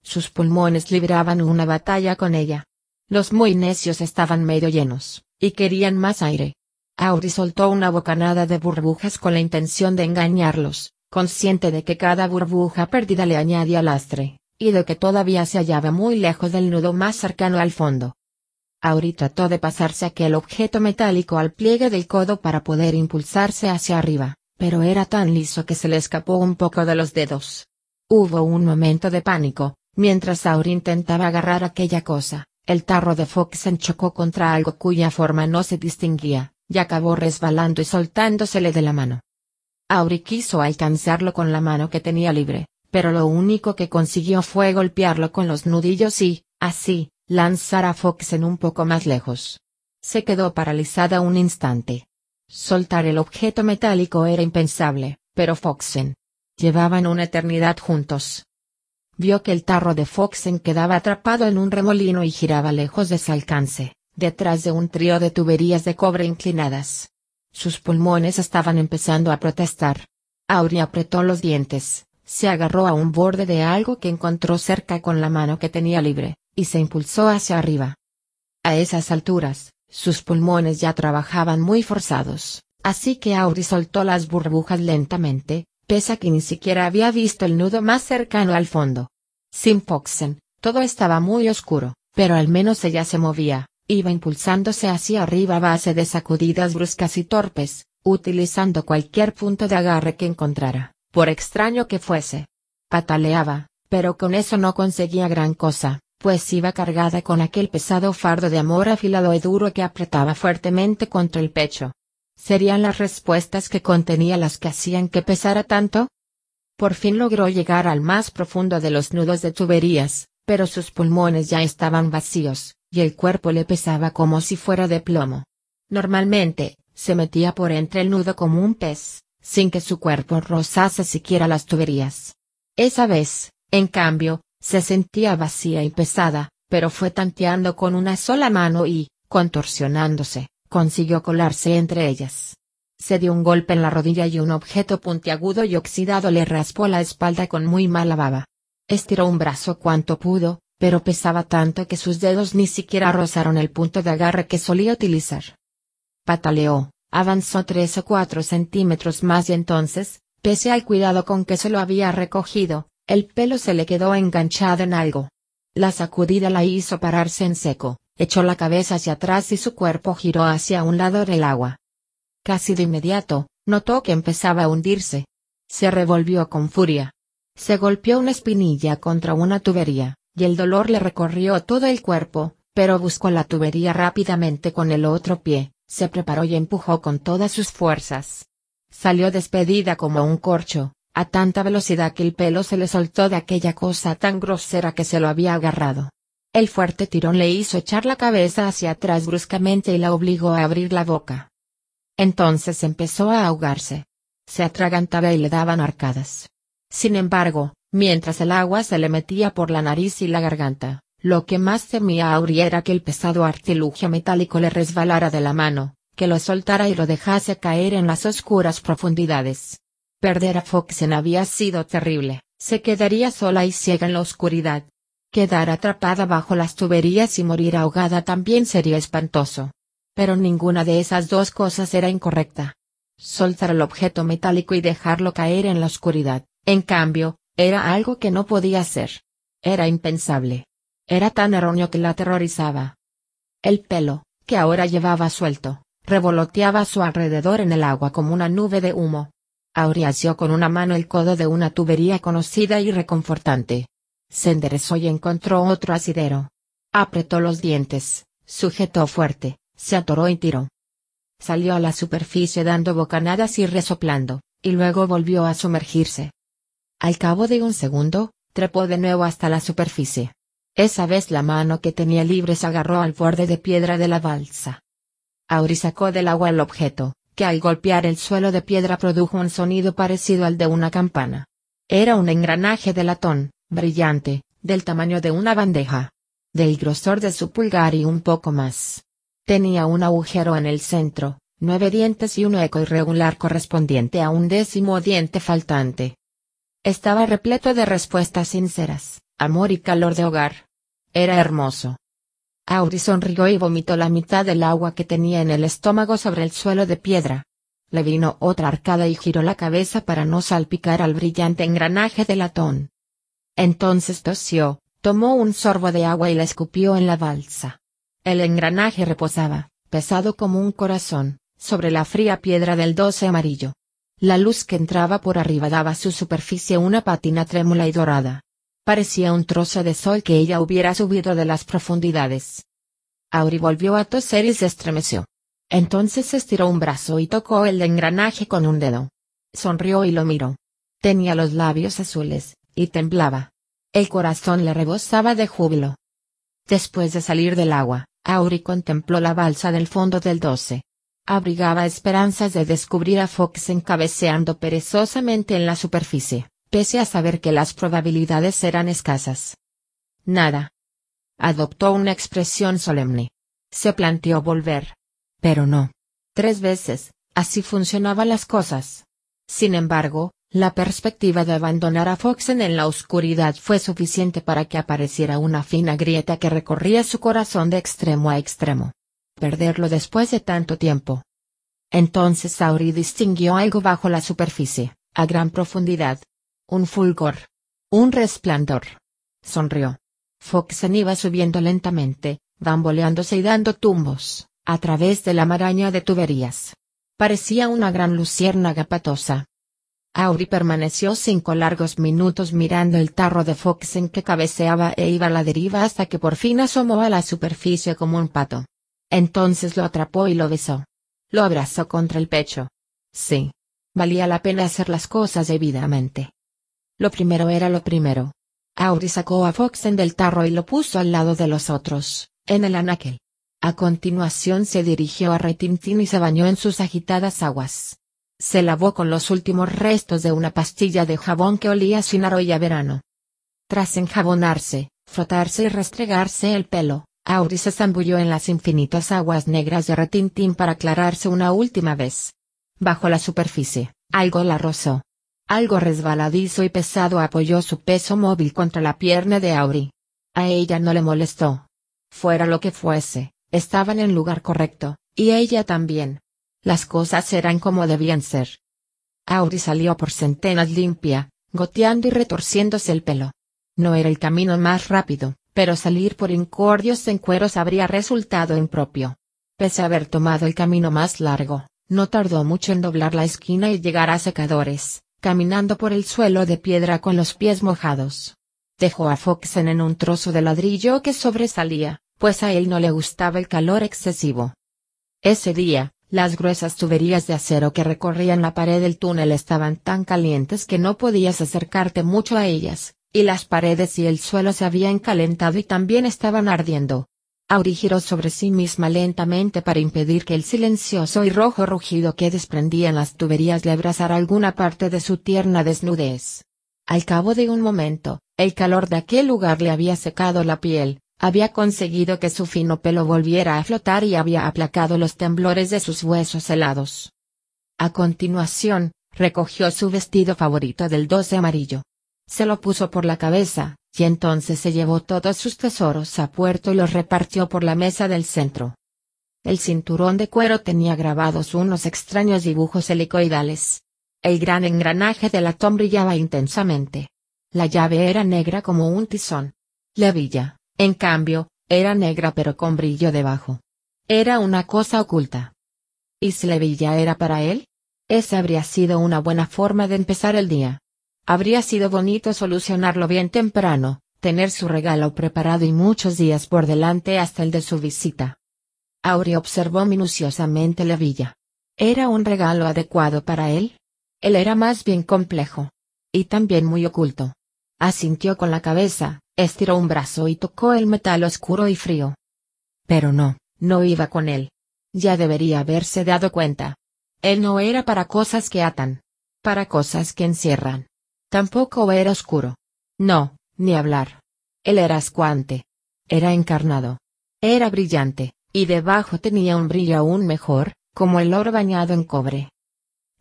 Sus pulmones libraban una batalla con ella. Los muy necios estaban medio llenos, y querían más aire. Auri soltó una bocanada de burbujas con la intención de engañarlos, consciente de que cada burbuja perdida le añadía lastre, y de que todavía se hallaba muy lejos del nudo más cercano al fondo. Auri trató de pasarse aquel objeto metálico al pliegue del codo para poder impulsarse hacia arriba, pero era tan liso que se le escapó un poco de los dedos. Hubo un momento de pánico, Mientras Auri intentaba agarrar aquella cosa, el tarro de Foxen chocó contra algo cuya forma no se distinguía, y acabó resbalando y soltándosele de la mano. Auri quiso alcanzarlo con la mano que tenía libre, pero lo único que consiguió fue golpearlo con los nudillos y, así, lanzar a Foxen un poco más lejos. Se quedó paralizada un instante. Soltar el objeto metálico era impensable, pero Foxen. Llevaban una eternidad juntos, vio que el tarro de Foxen quedaba atrapado en un remolino y giraba lejos de su alcance, detrás de un trío de tuberías de cobre inclinadas. Sus pulmones estaban empezando a protestar. Auri apretó los dientes, se agarró a un borde de algo que encontró cerca con la mano que tenía libre, y se impulsó hacia arriba. A esas alturas, sus pulmones ya trabajaban muy forzados, así que Auri soltó las burbujas lentamente, pese a que ni siquiera había visto el nudo más cercano al fondo. Sin Foxen, todo estaba muy oscuro, pero al menos ella se movía, iba impulsándose hacia arriba a base de sacudidas bruscas y torpes, utilizando cualquier punto de agarre que encontrara, por extraño que fuese. Pataleaba, pero con eso no conseguía gran cosa, pues iba cargada con aquel pesado fardo de amor afilado y duro que apretaba fuertemente contra el pecho. ¿Serían las respuestas que contenía las que hacían que pesara tanto? Por fin logró llegar al más profundo de los nudos de tuberías, pero sus pulmones ya estaban vacíos, y el cuerpo le pesaba como si fuera de plomo. Normalmente, se metía por entre el nudo como un pez, sin que su cuerpo rozase siquiera las tuberías. Esa vez, en cambio, se sentía vacía y pesada, pero fue tanteando con una sola mano y, contorsionándose, consiguió colarse entre ellas. Se dio un golpe en la rodilla y un objeto puntiagudo y oxidado le raspó la espalda con muy mala baba. Estiró un brazo cuanto pudo, pero pesaba tanto que sus dedos ni siquiera rozaron el punto de agarre que solía utilizar. Pataleó, avanzó tres o cuatro centímetros más y entonces, pese al cuidado con que se lo había recogido, el pelo se le quedó enganchado en algo. La sacudida la hizo pararse en seco, echó la cabeza hacia atrás y su cuerpo giró hacia un lado del agua. Casi de inmediato, notó que empezaba a hundirse. Se revolvió con furia. Se golpeó una espinilla contra una tubería, y el dolor le recorrió todo el cuerpo, pero buscó la tubería rápidamente con el otro pie, se preparó y empujó con todas sus fuerzas. Salió despedida como un corcho, a tanta velocidad que el pelo se le soltó de aquella cosa tan grosera que se lo había agarrado. El fuerte tirón le hizo echar la cabeza hacia atrás bruscamente y la obligó a abrir la boca. Entonces empezó a ahogarse. Se atragantaba y le daban arcadas. Sin embargo, mientras el agua se le metía por la nariz y la garganta, lo que más temía Auri era que el pesado artilugio metálico le resbalara de la mano, que lo soltara y lo dejase caer en las oscuras profundidades. Perder a Foxen había sido terrible, se quedaría sola y ciega en la oscuridad, Quedar atrapada bajo las tuberías y morir ahogada también sería espantoso. Pero ninguna de esas dos cosas era incorrecta. Soltar el objeto metálico y dejarlo caer en la oscuridad, en cambio, era algo que no podía hacer. Era impensable. Era tan erróneo que la aterrorizaba. El pelo, que ahora llevaba suelto, revoloteaba a su alrededor en el agua como una nube de humo. Auriació con una mano el codo de una tubería conocida y reconfortante. Se enderezó y encontró otro asidero. Apretó los dientes, sujetó fuerte, se atoró y tiró. Salió a la superficie dando bocanadas y resoplando, y luego volvió a sumergirse. Al cabo de un segundo, trepó de nuevo hasta la superficie. Esa vez la mano que tenía libre se agarró al borde de piedra de la balsa. Auri sacó del agua el objeto, que al golpear el suelo de piedra produjo un sonido parecido al de una campana. Era un engranaje de latón, brillante, del tamaño de una bandeja. Del grosor de su pulgar y un poco más. Tenía un agujero en el centro, nueve dientes y un eco irregular correspondiente a un décimo diente faltante. Estaba repleto de respuestas sinceras, amor y calor de hogar. Era hermoso. Auri sonrió y vomitó la mitad del agua que tenía en el estómago sobre el suelo de piedra. Le vino otra arcada y giró la cabeza para no salpicar al brillante engranaje de latón. Entonces tosió, tomó un sorbo de agua y la escupió en la balsa. El engranaje reposaba, pesado como un corazón, sobre la fría piedra del doce amarillo. La luz que entraba por arriba daba a su superficie una patina trémula y dorada. Parecía un trozo de sol que ella hubiera subido de las profundidades. Auri volvió a toser y se estremeció. Entonces estiró un brazo y tocó el engranaje con un dedo. Sonrió y lo miró. Tenía los labios azules, y temblaba. El corazón le rebosaba de júbilo. Después de salir del agua, Auri contempló la balsa del fondo del 12. Abrigaba esperanzas de descubrir a Fox encabeceando perezosamente en la superficie, pese a saber que las probabilidades eran escasas. Nada. Adoptó una expresión solemne. Se planteó volver. Pero no. Tres veces, así funcionaban las cosas. Sin embargo, la perspectiva de abandonar a Foxen en la oscuridad fue suficiente para que apareciera una fina grieta que recorría su corazón de extremo a extremo. Perderlo después de tanto tiempo. Entonces Sauri distinguió algo bajo la superficie, a gran profundidad. Un fulgor. Un resplandor. Sonrió. Foxen iba subiendo lentamente, bamboleándose y dando tumbos, a través de la maraña de tuberías. Parecía una gran luciérnaga patosa, Auri permaneció cinco largos minutos mirando el tarro de Fox en que cabeceaba e iba a la deriva hasta que por fin asomó a la superficie como un pato. Entonces lo atrapó y lo besó. Lo abrazó contra el pecho. Sí. Valía la pena hacer las cosas debidamente. Lo primero era lo primero. Auri sacó a Foxen del tarro y lo puso al lado de los otros, en el anaquel. A continuación se dirigió a Retintín y se bañó en sus agitadas aguas. Se lavó con los últimos restos de una pastilla de jabón que olía sin a verano. Tras enjabonarse, frotarse y restregarse el pelo, Auri se zambulló en las infinitas aguas negras de Retintín para aclararse una última vez. Bajo la superficie, algo la rozó. Algo resbaladizo y pesado apoyó su peso móvil contra la pierna de Auri. A ella no le molestó. Fuera lo que fuese, estaban en lugar correcto, y ella también. Las cosas eran como debían ser. Auri salió por centenas limpia, goteando y retorciéndose el pelo. No era el camino más rápido, pero salir por incordios en cueros habría resultado impropio. Pese a haber tomado el camino más largo, no tardó mucho en doblar la esquina y llegar a secadores, caminando por el suelo de piedra con los pies mojados. Dejó a Foxen en un trozo de ladrillo que sobresalía, pues a él no le gustaba el calor excesivo. Ese día, las gruesas tuberías de acero que recorrían la pared del túnel estaban tan calientes que no podías acercarte mucho a ellas, y las paredes y el suelo se habían calentado y también estaban ardiendo. Auri giró sobre sí misma lentamente para impedir que el silencioso y rojo rugido que desprendían las tuberías le abrazara alguna parte de su tierna desnudez. Al cabo de un momento, el calor de aquel lugar le había secado la piel, había conseguido que su fino pelo volviera a flotar y había aplacado los temblores de sus huesos helados. A continuación, recogió su vestido favorito del 12 amarillo. Se lo puso por la cabeza, y entonces se llevó todos sus tesoros a puerto y los repartió por la mesa del centro. El cinturón de cuero tenía grabados unos extraños dibujos helicoidales. El gran engranaje de latón brillaba intensamente. La llave era negra como un tizón. La villa, en cambio, era negra pero con brillo debajo. Era una cosa oculta. ¿Y si la villa era para él? Esa habría sido una buena forma de empezar el día. Habría sido bonito solucionarlo bien temprano, tener su regalo preparado y muchos días por delante hasta el de su visita. Auri observó minuciosamente la villa. ¿Era un regalo adecuado para él? Él era más bien complejo. Y también muy oculto. Asintió con la cabeza, estiró un brazo y tocó el metal oscuro y frío. Pero no, no iba con él. Ya debería haberse dado cuenta. Él no era para cosas que atan. Para cosas que encierran. Tampoco era oscuro. No, ni hablar. Él era escuante. Era encarnado. Era brillante, y debajo tenía un brillo aún mejor, como el oro bañado en cobre.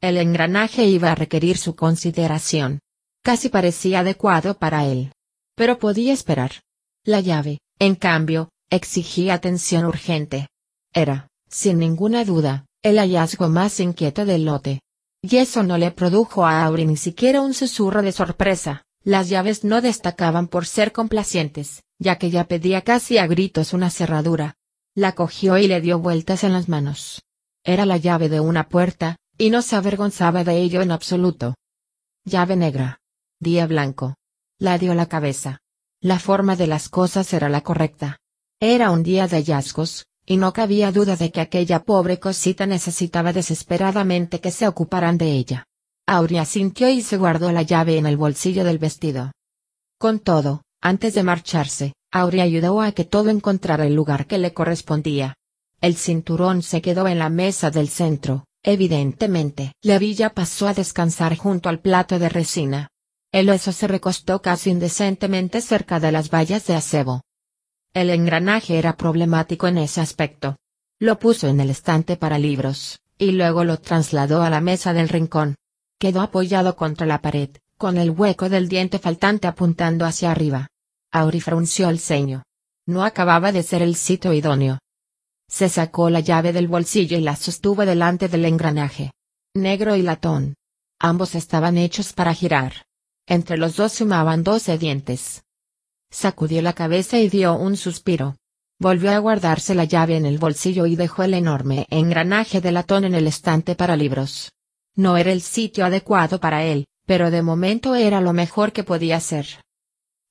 El engranaje iba a requerir su consideración. Casi parecía adecuado para él. Pero podía esperar. La llave, en cambio, exigía atención urgente. Era, sin ninguna duda, el hallazgo más inquieto del lote. Y eso no le produjo a Auri ni siquiera un susurro de sorpresa, las llaves no destacaban por ser complacientes, ya que ya pedía casi a gritos una cerradura. La cogió y le dio vueltas en las manos. Era la llave de una puerta, y no se avergonzaba de ello en absoluto. Llave negra. Día blanco. La dio la cabeza. La forma de las cosas era la correcta. Era un día de hallazgos, y no cabía duda de que aquella pobre cosita necesitaba desesperadamente que se ocuparan de ella. Aurea sintió y se guardó la llave en el bolsillo del vestido. Con todo, antes de marcharse, Aurea ayudó a que todo encontrara el lugar que le correspondía. El cinturón se quedó en la mesa del centro, evidentemente. La villa pasó a descansar junto al plato de resina. El oso se recostó casi indecentemente cerca de las vallas de acebo. El engranaje era problemático en ese aspecto. Lo puso en el estante para libros, y luego lo trasladó a la mesa del rincón. Quedó apoyado contra la pared, con el hueco del diente faltante apuntando hacia arriba. Auri frunció el ceño. No acababa de ser el sitio idóneo. Se sacó la llave del bolsillo y la sostuvo delante del engranaje. Negro y latón. Ambos estaban hechos para girar. Entre los dos sumaban doce dientes. Sacudió la cabeza y dio un suspiro. Volvió a guardarse la llave en el bolsillo y dejó el enorme engranaje de latón en el estante para libros. No era el sitio adecuado para él, pero de momento era lo mejor que podía ser.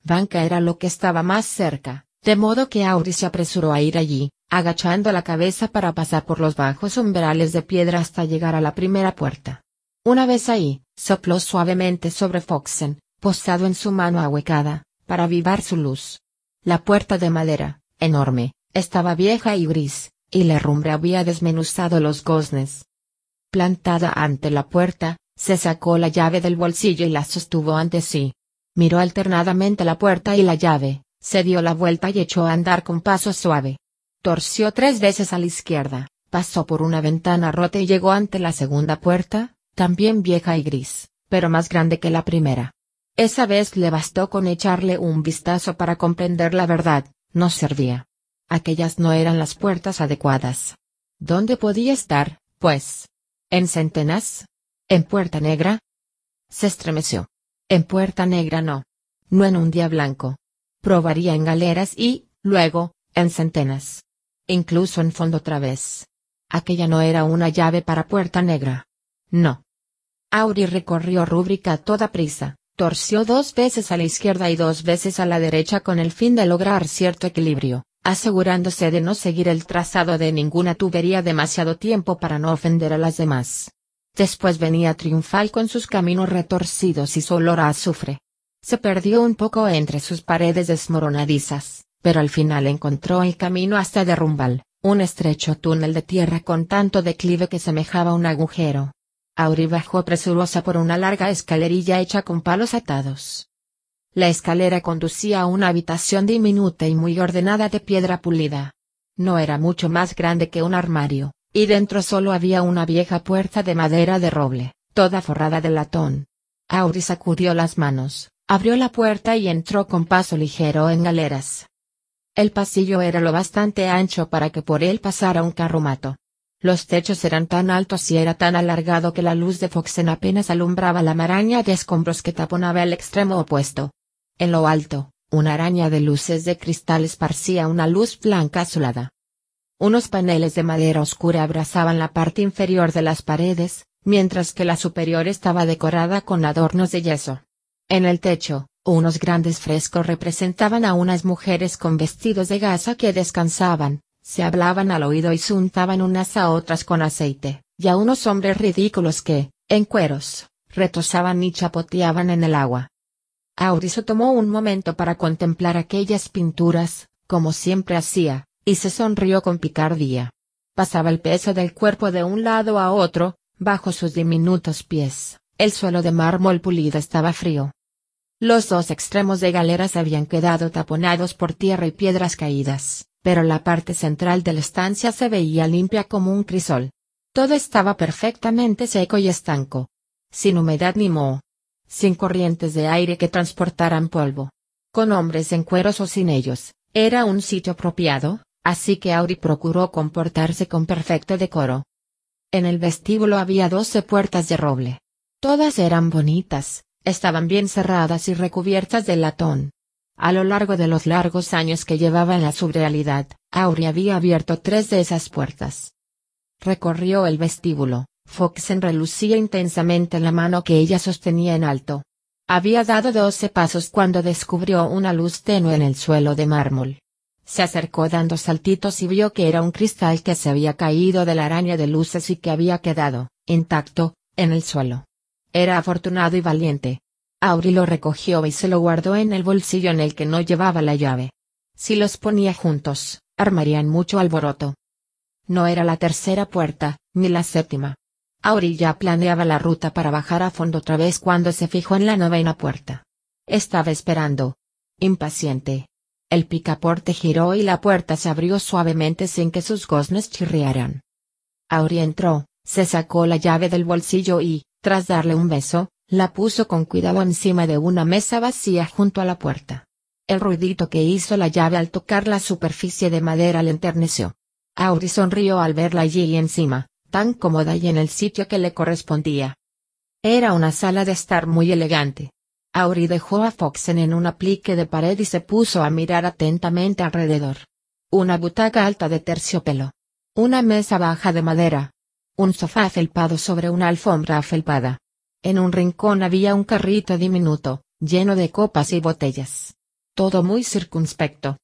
Banca era lo que estaba más cerca, de modo que Auri se apresuró a ir allí, agachando la cabeza para pasar por los bajos umbrales de piedra hasta llegar a la primera puerta. Una vez ahí, sopló suavemente sobre Foxen, posado en su mano ahuecada, para avivar su luz. La puerta de madera, enorme, estaba vieja y gris, y la herrumbre había desmenuzado los goznes. Plantada ante la puerta, se sacó la llave del bolsillo y la sostuvo ante sí. Miró alternadamente la puerta y la llave, se dio la vuelta y echó a andar con paso suave. Torció tres veces a la izquierda, pasó por una ventana rota y llegó ante la segunda puerta, también vieja y gris, pero más grande que la primera. Esa vez le bastó con echarle un vistazo para comprender la verdad, no servía. Aquellas no eran las puertas adecuadas. ¿Dónde podía estar, pues? ¿En Centenas? ¿En Puerta Negra? Se estremeció. En Puerta Negra no. No en un día blanco. Probaría en Galeras y, luego, en Centenas incluso en fondo otra vez. Aquella no era una llave para puerta negra. No. Auri recorrió rúbrica a toda prisa, torció dos veces a la izquierda y dos veces a la derecha con el fin de lograr cierto equilibrio, asegurándose de no seguir el trazado de ninguna tubería demasiado tiempo para no ofender a las demás. Después venía triunfal con sus caminos retorcidos y su olor a azufre. Se perdió un poco entre sus paredes desmoronadizas pero al final encontró el camino hasta Derrumbal, un estrecho túnel de tierra con tanto declive que semejaba un agujero. Auri bajó presurosa por una larga escalerilla hecha con palos atados. La escalera conducía a una habitación diminuta y muy ordenada de piedra pulida. No era mucho más grande que un armario, y dentro solo había una vieja puerta de madera de roble, toda forrada de latón. Auri sacudió las manos, abrió la puerta y entró con paso ligero en galeras. El pasillo era lo bastante ancho para que por él pasara un carromato. Los techos eran tan altos y era tan alargado que la luz de Foxen apenas alumbraba la maraña de escombros que taponaba el extremo opuesto. En lo alto, una araña de luces de cristal esparcía una luz blanca azulada. Unos paneles de madera oscura abrazaban la parte inferior de las paredes, mientras que la superior estaba decorada con adornos de yeso. En el techo, unos grandes frescos representaban a unas mujeres con vestidos de gasa que descansaban, se hablaban al oído y se untaban unas a otras con aceite, y a unos hombres ridículos que, en cueros, retosaban y chapoteaban en el agua. Auriso tomó un momento para contemplar aquellas pinturas, como siempre hacía, y se sonrió con picardía. Pasaba el peso del cuerpo de un lado a otro, bajo sus diminutos pies, el suelo de mármol pulido estaba frío, los dos extremos de galeras habían quedado taponados por tierra y piedras caídas, pero la parte central de la estancia se veía limpia como un crisol. Todo estaba perfectamente seco y estanco. Sin humedad ni moho. Sin corrientes de aire que transportaran polvo. Con hombres en cueros o sin ellos, era un sitio apropiado, así que Auri procuró comportarse con perfecto decoro. En el vestíbulo había doce puertas de roble. Todas eran bonitas, Estaban bien cerradas y recubiertas de latón. A lo largo de los largos años que llevaba en la subrealidad, Auri había abierto tres de esas puertas. Recorrió el vestíbulo, Foxen relucía intensamente la mano que ella sostenía en alto. Había dado doce pasos cuando descubrió una luz tenue en el suelo de mármol. Se acercó dando saltitos y vio que era un cristal que se había caído de la araña de luces y que había quedado, intacto, en el suelo. Era afortunado y valiente. Auri lo recogió y se lo guardó en el bolsillo en el que no llevaba la llave. Si los ponía juntos, armarían mucho alboroto. No era la tercera puerta, ni la séptima. Auri ya planeaba la ruta para bajar a fondo otra vez cuando se fijó en la novena puerta. Estaba esperando. Impaciente. El picaporte giró y la puerta se abrió suavemente sin que sus goznes chirriaran. Auri entró, se sacó la llave del bolsillo y, tras darle un beso, la puso con cuidado encima de una mesa vacía junto a la puerta. El ruidito que hizo la llave al tocar la superficie de madera le enterneció. Auri sonrió al verla allí encima, tan cómoda y en el sitio que le correspondía. Era una sala de estar muy elegante. Auri dejó a Foxen en un aplique de pared y se puso a mirar atentamente alrededor. Una butaca alta de terciopelo. Una mesa baja de madera, un sofá felpado sobre una alfombra felpada. En un rincón había un carrito diminuto, lleno de copas y botellas. Todo muy circunspecto.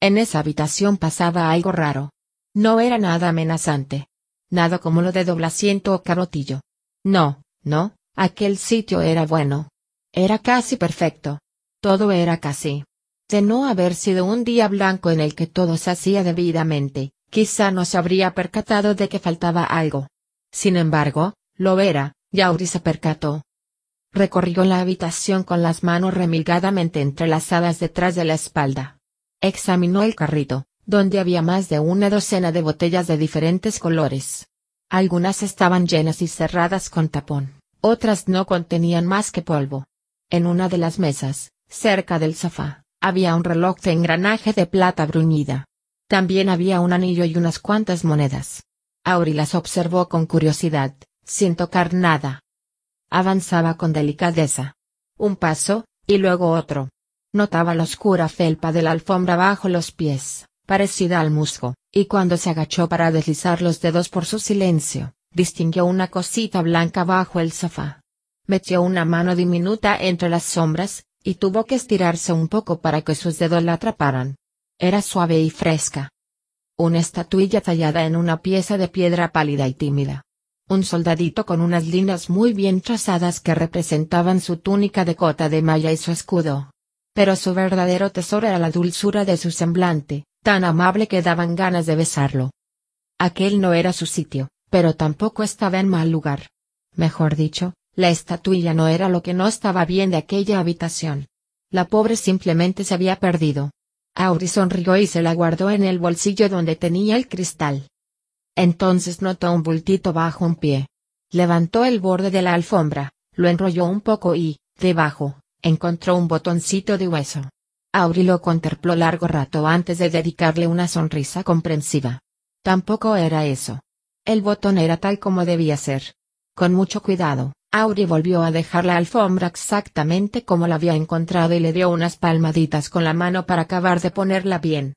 En esa habitación pasaba algo raro. No era nada amenazante. Nada como lo de Doblaciento o Carotillo. No, no, aquel sitio era bueno. Era casi perfecto. Todo era casi. De no haber sido un día blanco en el que todo se hacía debidamente, quizá no se habría percatado de que faltaba algo. Sin embargo, lo era, y Auri se percató. Recorrió la habitación con las manos remilgadamente entrelazadas detrás de la espalda. Examinó el carrito, donde había más de una docena de botellas de diferentes colores. Algunas estaban llenas y cerradas con tapón, otras no contenían más que polvo. En una de las mesas, cerca del sofá, había un reloj de engranaje de plata bruñida. También había un anillo y unas cuantas monedas. Auri las observó con curiosidad, sin tocar nada. Avanzaba con delicadeza. Un paso, y luego otro. Notaba la oscura felpa de la alfombra bajo los pies, parecida al musgo, y cuando se agachó para deslizar los dedos por su silencio, distinguió una cosita blanca bajo el sofá. Metió una mano diminuta entre las sombras, y tuvo que estirarse un poco para que sus dedos la atraparan. Era suave y fresca. Una estatuilla tallada en una pieza de piedra pálida y tímida un soldadito con unas líneas muy bien trazadas que representaban su túnica de cota de malla y su escudo. Pero su verdadero tesoro era la dulzura de su semblante, tan amable que daban ganas de besarlo. Aquel no era su sitio, pero tampoco estaba en mal lugar. Mejor dicho, la estatuilla no era lo que no estaba bien de aquella habitación. La pobre simplemente se había perdido. Auri sonrió y se la guardó en el bolsillo donde tenía el cristal. Entonces notó un bultito bajo un pie. Levantó el borde de la alfombra, lo enrolló un poco y, debajo, encontró un botoncito de hueso. Auri lo contempló largo rato antes de dedicarle una sonrisa comprensiva. Tampoco era eso. El botón era tal como debía ser. Con mucho cuidado, Auri volvió a dejar la alfombra exactamente como la había encontrado y le dio unas palmaditas con la mano para acabar de ponerla bien.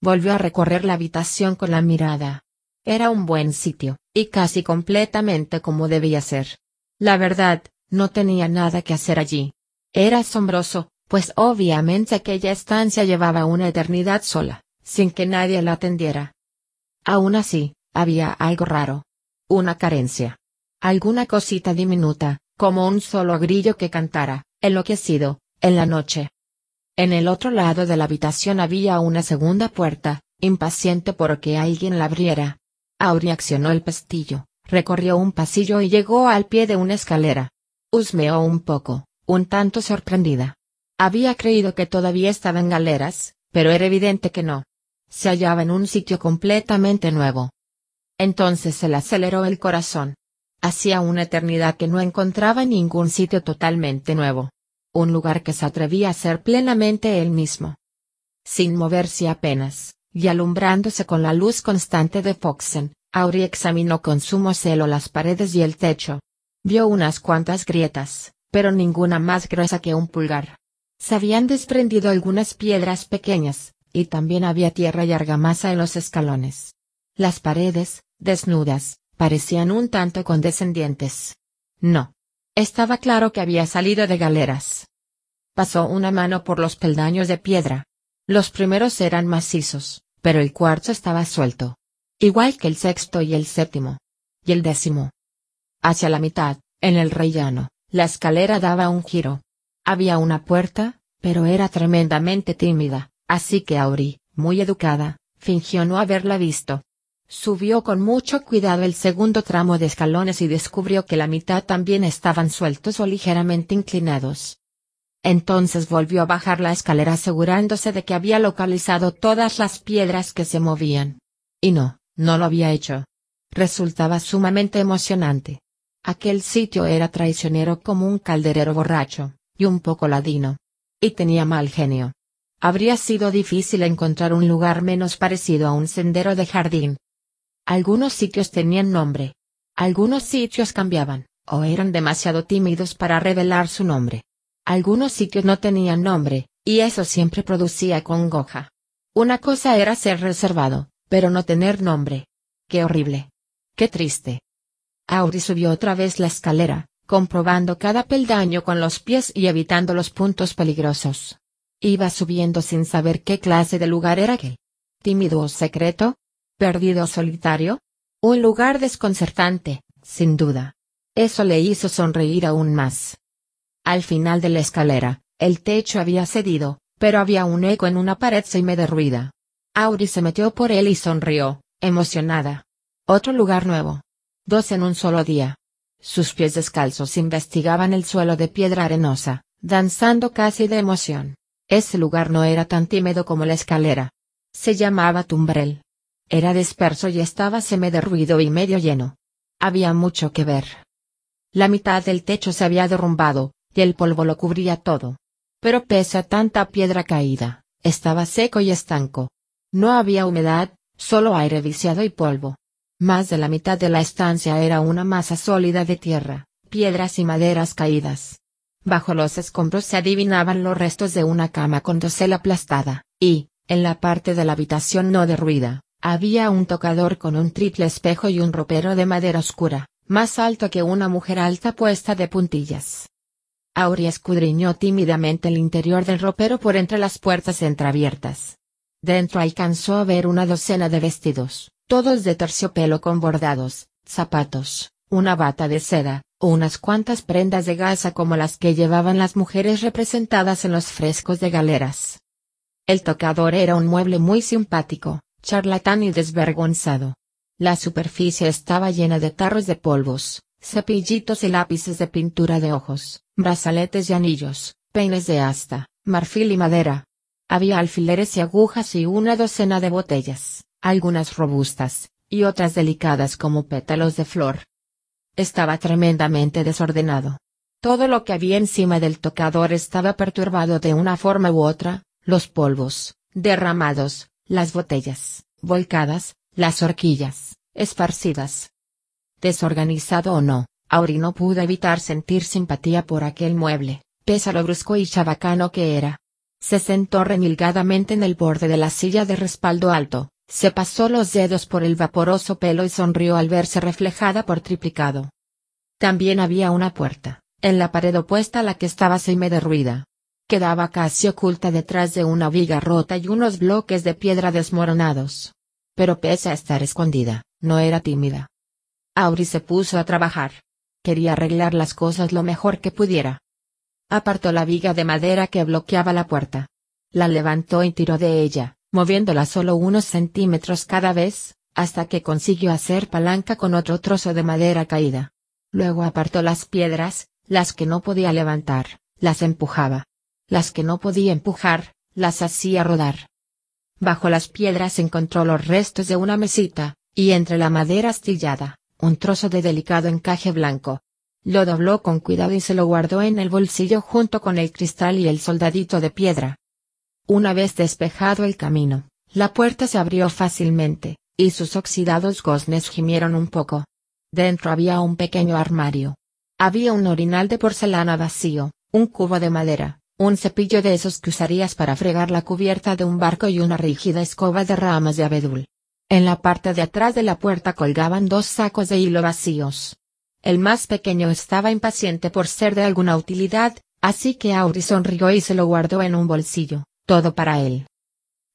Volvió a recorrer la habitación con la mirada. Era un buen sitio, y casi completamente como debía ser. La verdad, no tenía nada que hacer allí. Era asombroso, pues obviamente aquella estancia llevaba una eternidad sola, sin que nadie la atendiera. Aún así, había algo raro. Una carencia. Alguna cosita diminuta, como un solo grillo que cantara, enloquecido, en la noche. En el otro lado de la habitación había una segunda puerta, impaciente por que alguien la abriera. Auri accionó el pestillo, recorrió un pasillo y llegó al pie de una escalera. Husmeó un poco, un tanto sorprendida. Había creído que todavía estaba en galeras, pero era evidente que no. Se hallaba en un sitio completamente nuevo. Entonces se le aceleró el corazón. Hacía una eternidad que no encontraba ningún sitio totalmente nuevo. Un lugar que se atrevía a ser plenamente él mismo. Sin moverse apenas, y alumbrándose con la luz constante de Foxen, Auri examinó con sumo celo las paredes y el techo. Vio unas cuantas grietas, pero ninguna más gruesa que un pulgar. Se habían desprendido algunas piedras pequeñas, y también había tierra y argamasa en los escalones. Las paredes, desnudas, parecían un tanto condescendientes. No. Estaba claro que había salido de galeras. Pasó una mano por los peldaños de piedra. Los primeros eran macizos, pero el cuarto estaba suelto. Igual que el sexto y el séptimo. Y el décimo. Hacia la mitad, en el rellano, la escalera daba un giro. Había una puerta, pero era tremendamente tímida, así que Auri, muy educada, fingió no haberla visto. Subió con mucho cuidado el segundo tramo de escalones y descubrió que la mitad también estaban sueltos o ligeramente inclinados. Entonces volvió a bajar la escalera asegurándose de que había localizado todas las piedras que se movían. Y no, no lo había hecho. Resultaba sumamente emocionante. Aquel sitio era traicionero como un calderero borracho, y un poco ladino. Y tenía mal genio. Habría sido difícil encontrar un lugar menos parecido a un sendero de jardín. Algunos sitios tenían nombre. Algunos sitios cambiaban, o eran demasiado tímidos para revelar su nombre. Algunos sitios no tenían nombre, y eso siempre producía congoja. Una cosa era ser reservado, pero no tener nombre. Qué horrible. Qué triste. Auri subió otra vez la escalera, comprobando cada peldaño con los pies y evitando los puntos peligrosos. Iba subiendo sin saber qué clase de lugar era aquel. ¿Tímido o secreto? ¿Perdido solitario? Un lugar desconcertante, sin duda. Eso le hizo sonreír aún más. Al final de la escalera, el techo había cedido, pero había un eco en una pared semi-derruida. Auri se metió por él y sonrió, emocionada. Otro lugar nuevo. Dos en un solo día. Sus pies descalzos investigaban el suelo de piedra arenosa, danzando casi de emoción. Ese lugar no era tan tímido como la escalera. Se llamaba Tumbrel. Era disperso y estaba semi-derruido y medio lleno. Había mucho que ver. La mitad del techo se había derrumbado, y el polvo lo cubría todo. Pero pese a tanta piedra caída, estaba seco y estanco. No había humedad, solo aire viciado y polvo. Más de la mitad de la estancia era una masa sólida de tierra, piedras y maderas caídas. Bajo los escombros se adivinaban los restos de una cama con dosel aplastada, y, en la parte de la habitación no derruida, había un tocador con un triple espejo y un ropero de madera oscura, más alto que una mujer alta puesta de puntillas. Auri escudriñó tímidamente el interior del ropero por entre las puertas entreabiertas. Dentro alcanzó a ver una docena de vestidos, todos de terciopelo con bordados, zapatos, una bata de seda, o unas cuantas prendas de gasa como las que llevaban las mujeres representadas en los frescos de galeras. El tocador era un mueble muy simpático, charlatán y desvergonzado. La superficie estaba llena de tarros de polvos, cepillitos y lápices de pintura de ojos, brazaletes y anillos, peines de asta, marfil y madera. Había alfileres y agujas y una docena de botellas, algunas robustas, y otras delicadas como pétalos de flor. Estaba tremendamente desordenado. Todo lo que había encima del tocador estaba perturbado de una forma u otra, los polvos, derramados, las botellas, volcadas, las horquillas, esparcidas. Desorganizado o no, Auri no pudo evitar sentir simpatía por aquel mueble, pese a lo brusco y chabacano que era. Se sentó remilgadamente en el borde de la silla de respaldo alto, se pasó los dedos por el vaporoso pelo y sonrió al verse reflejada por triplicado. También había una puerta, en la pared opuesta a la que estaba semi derruida. Quedaba casi oculta detrás de una viga rota y unos bloques de piedra desmoronados pero pese a estar escondida, no era tímida. Auri se puso a trabajar. Quería arreglar las cosas lo mejor que pudiera. Apartó la viga de madera que bloqueaba la puerta. La levantó y tiró de ella, moviéndola solo unos centímetros cada vez, hasta que consiguió hacer palanca con otro trozo de madera caída. Luego apartó las piedras, las que no podía levantar, las empujaba. Las que no podía empujar, las hacía rodar. Bajo las piedras encontró los restos de una mesita, y entre la madera astillada, un trozo de delicado encaje blanco. Lo dobló con cuidado y se lo guardó en el bolsillo junto con el cristal y el soldadito de piedra. Una vez despejado el camino, la puerta se abrió fácilmente, y sus oxidados goznes gimieron un poco. Dentro había un pequeño armario. Había un orinal de porcelana vacío, un cubo de madera, un cepillo de esos que usarías para fregar la cubierta de un barco y una rígida escoba de ramas de abedul. En la parte de atrás de la puerta colgaban dos sacos de hilo vacíos. El más pequeño estaba impaciente por ser de alguna utilidad, así que Auri sonrió y se lo guardó en un bolsillo, todo para él.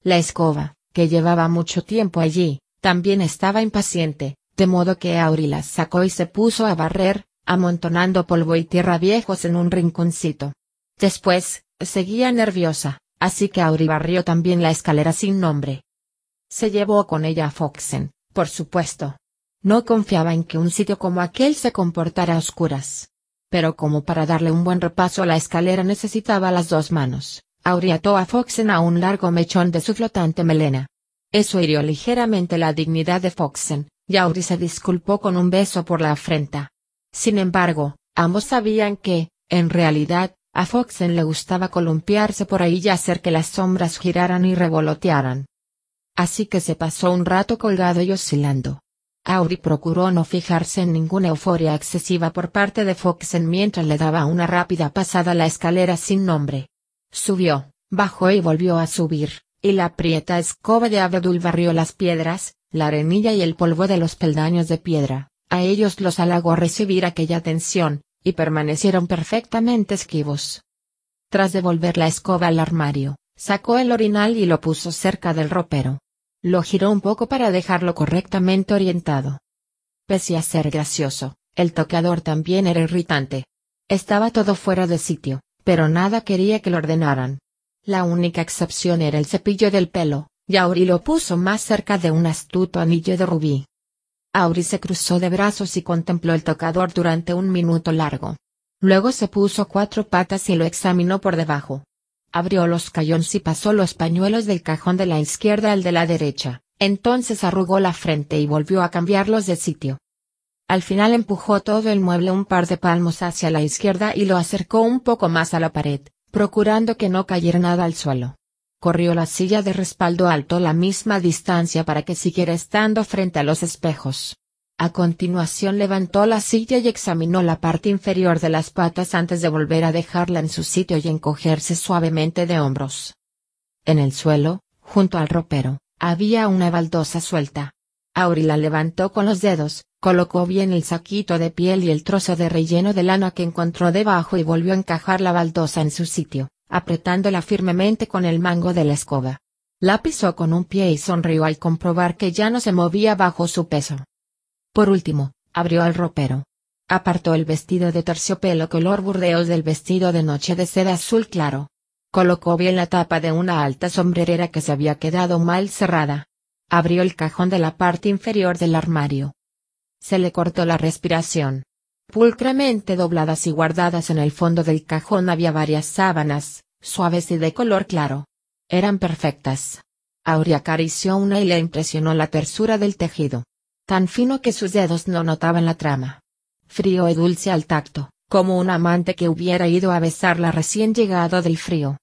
La escoba, que llevaba mucho tiempo allí, también estaba impaciente, de modo que Auri la sacó y se puso a barrer, amontonando polvo y tierra viejos en un rinconcito. Después, seguía nerviosa, así que Auri barrió también la escalera sin nombre. Se llevó con ella a Foxen, por supuesto. No confiaba en que un sitio como aquel se comportara a oscuras. Pero como para darle un buen repaso a la escalera necesitaba las dos manos, Auri ató a Foxen a un largo mechón de su flotante melena. Eso hirió ligeramente la dignidad de Foxen, y Auri se disculpó con un beso por la afrenta. Sin embargo, ambos sabían que, en realidad, a Foxen le gustaba columpiarse por ahí y hacer que las sombras giraran y revolotearan. Así que se pasó un rato colgado y oscilando. Auri procuró no fijarse en ninguna euforia excesiva por parte de Foxen mientras le daba una rápida pasada a la escalera sin nombre. Subió, bajó y volvió a subir, y la prieta escoba de Abedul barrió las piedras, la arenilla y el polvo de los peldaños de piedra. A ellos los halagó recibir aquella tensión, y permanecieron perfectamente esquivos. Tras devolver la escoba al armario, sacó el orinal y lo puso cerca del ropero. Lo giró un poco para dejarlo correctamente orientado. Pese a ser gracioso, el tocador también era irritante. Estaba todo fuera de sitio, pero nada quería que lo ordenaran. La única excepción era el cepillo del pelo, y Auri lo puso más cerca de un astuto anillo de rubí. Auri se cruzó de brazos y contempló el tocador durante un minuto largo. Luego se puso cuatro patas y lo examinó por debajo. Abrió los cayones y pasó los pañuelos del cajón de la izquierda al de la derecha, entonces arrugó la frente y volvió a cambiarlos de sitio. Al final empujó todo el mueble un par de palmos hacia la izquierda y lo acercó un poco más a la pared, procurando que no cayera nada al suelo. Corrió la silla de respaldo alto la misma distancia para que siguiera estando frente a los espejos. A continuación levantó la silla y examinó la parte inferior de las patas antes de volver a dejarla en su sitio y encogerse suavemente de hombros. En el suelo, junto al ropero, había una baldosa suelta. Auri la levantó con los dedos, colocó bien el saquito de piel y el trozo de relleno de lana que encontró debajo y volvió a encajar la baldosa en su sitio, apretándola firmemente con el mango de la escoba. La pisó con un pie y sonrió al comprobar que ya no se movía bajo su peso. Por último, abrió el ropero. Apartó el vestido de terciopelo color burdeos del vestido de noche de seda azul claro. Colocó bien la tapa de una alta sombrerera que se había quedado mal cerrada. Abrió el cajón de la parte inferior del armario. Se le cortó la respiración. Pulcramente dobladas y guardadas en el fondo del cajón había varias sábanas, suaves y de color claro. Eran perfectas. Aurea acarició una y le impresionó la tersura del tejido. Tan fino que sus dedos no notaban la trama. Frío y dulce al tacto, como un amante que hubiera ido a besarla recién llegado del frío.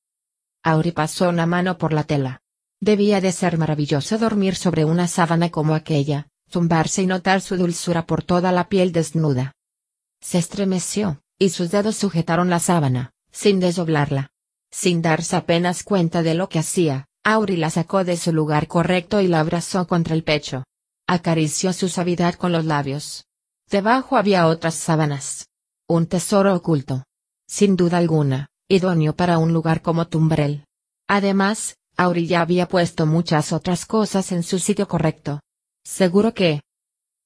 Auri pasó una mano por la tela. Debía de ser maravilloso dormir sobre una sábana como aquella, zumbarse y notar su dulzura por toda la piel desnuda. Se estremeció, y sus dedos sujetaron la sábana, sin desdoblarla. Sin darse apenas cuenta de lo que hacía, Auri la sacó de su lugar correcto y la abrazó contra el pecho. Acarició su suavidad con los labios. Debajo había otras sábanas. Un tesoro oculto. Sin duda alguna, idóneo para un lugar como Tumbrel. Además, Auri ya había puesto muchas otras cosas en su sitio correcto. Seguro que.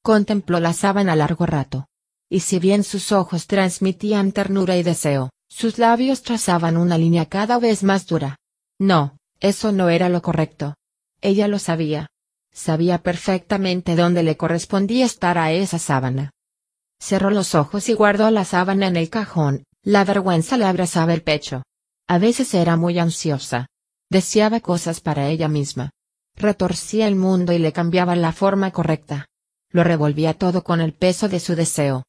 Contempló la sábana largo rato. Y si bien sus ojos transmitían ternura y deseo, sus labios trazaban una línea cada vez más dura. No, eso no era lo correcto. Ella lo sabía. Sabía perfectamente dónde le correspondía estar a esa sábana. Cerró los ojos y guardó la sábana en el cajón, la vergüenza le abrazaba el pecho. A veces era muy ansiosa. Deseaba cosas para ella misma retorcía el mundo y le cambiaba la forma correcta. Lo revolvía todo con el peso de su deseo.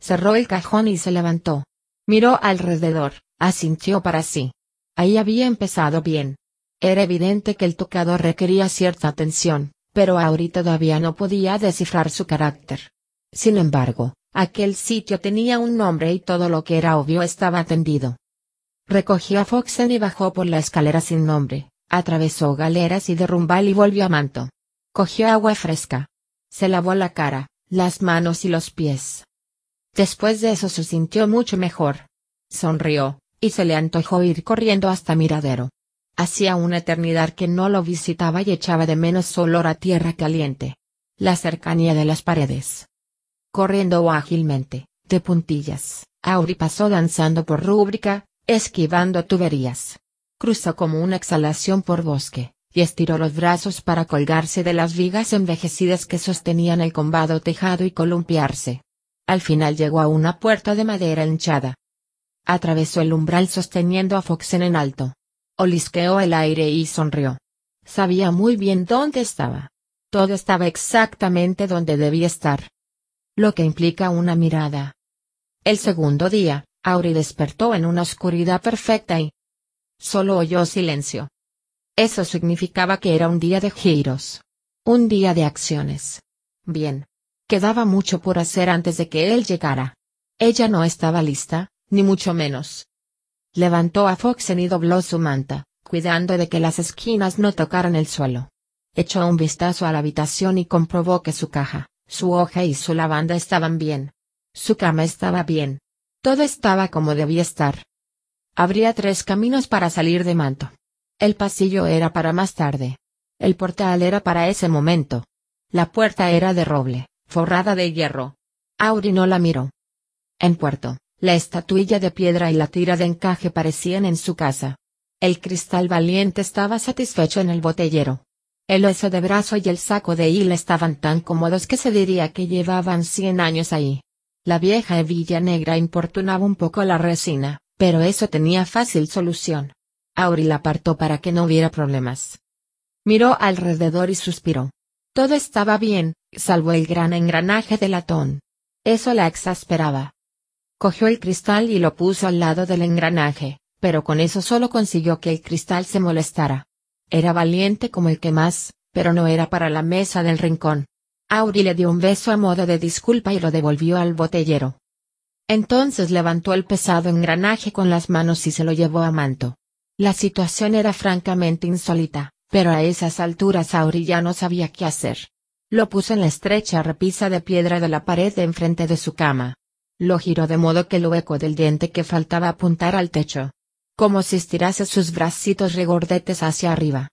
Cerró el cajón y se levantó. Miró alrededor, asintió para sí. Ahí había empezado bien. Era evidente que el tocador requería cierta atención, pero ahorita todavía no podía descifrar su carácter. Sin embargo, aquel sitio tenía un nombre y todo lo que era obvio estaba atendido. Recogió a Foxen y bajó por la escalera sin nombre, atravesó galeras y derrumbal y volvió a manto. Cogió agua fresca. Se lavó la cara, las manos y los pies. Después de eso se sintió mucho mejor. Sonrió, y se le antojó ir corriendo hasta Miradero. Hacía una eternidad que no lo visitaba y echaba de menos olor a tierra caliente. La cercanía de las paredes. Corriendo ágilmente, de puntillas, Auri pasó danzando por rúbrica, esquivando tuberías cruzó como una exhalación por bosque, y estiró los brazos para colgarse de las vigas envejecidas que sostenían el combado tejado y columpiarse. Al final llegó a una puerta de madera hinchada. Atravesó el umbral sosteniendo a Foxen en alto. Olisqueó el aire y sonrió. Sabía muy bien dónde estaba. Todo estaba exactamente donde debía estar. Lo que implica una mirada. El segundo día, Auri despertó en una oscuridad perfecta y, Solo oyó silencio. Eso significaba que era un día de giros. Un día de acciones. Bien. Quedaba mucho por hacer antes de que él llegara. Ella no estaba lista, ni mucho menos. Levantó a Foxen y dobló su manta, cuidando de que las esquinas no tocaran el suelo. Echó un vistazo a la habitación y comprobó que su caja, su hoja y su lavanda estaban bien. Su cama estaba bien. Todo estaba como debía estar. Habría tres caminos para salir de Manto. El pasillo era para más tarde. El portal era para ese momento. La puerta era de roble, forrada de hierro. Auri no la miró. En puerto, la estatuilla de piedra y la tira de encaje parecían en su casa. El cristal valiente estaba satisfecho en el botellero. El oso de brazo y el saco de hila estaban tan cómodos que se diría que llevaban cien años ahí. La vieja hebilla negra importunaba un poco la resina, pero eso tenía fácil solución. Auri la apartó para que no hubiera problemas. Miró alrededor y suspiró. Todo estaba bien, salvo el gran engranaje de latón. Eso la exasperaba. Cogió el cristal y lo puso al lado del engranaje, pero con eso solo consiguió que el cristal se molestara. Era valiente como el que más, pero no era para la mesa del rincón. Auri le dio un beso a modo de disculpa y lo devolvió al botellero. Entonces levantó el pesado engranaje con las manos y se lo llevó a Manto. La situación era francamente insólita, pero a esas alturas Auri ya no sabía qué hacer. Lo puso en la estrecha repisa de piedra de la pared de enfrente de su cama. Lo giró de modo que el hueco del diente que faltaba apuntar al techo. Como si estirase sus bracitos regordetes hacia arriba.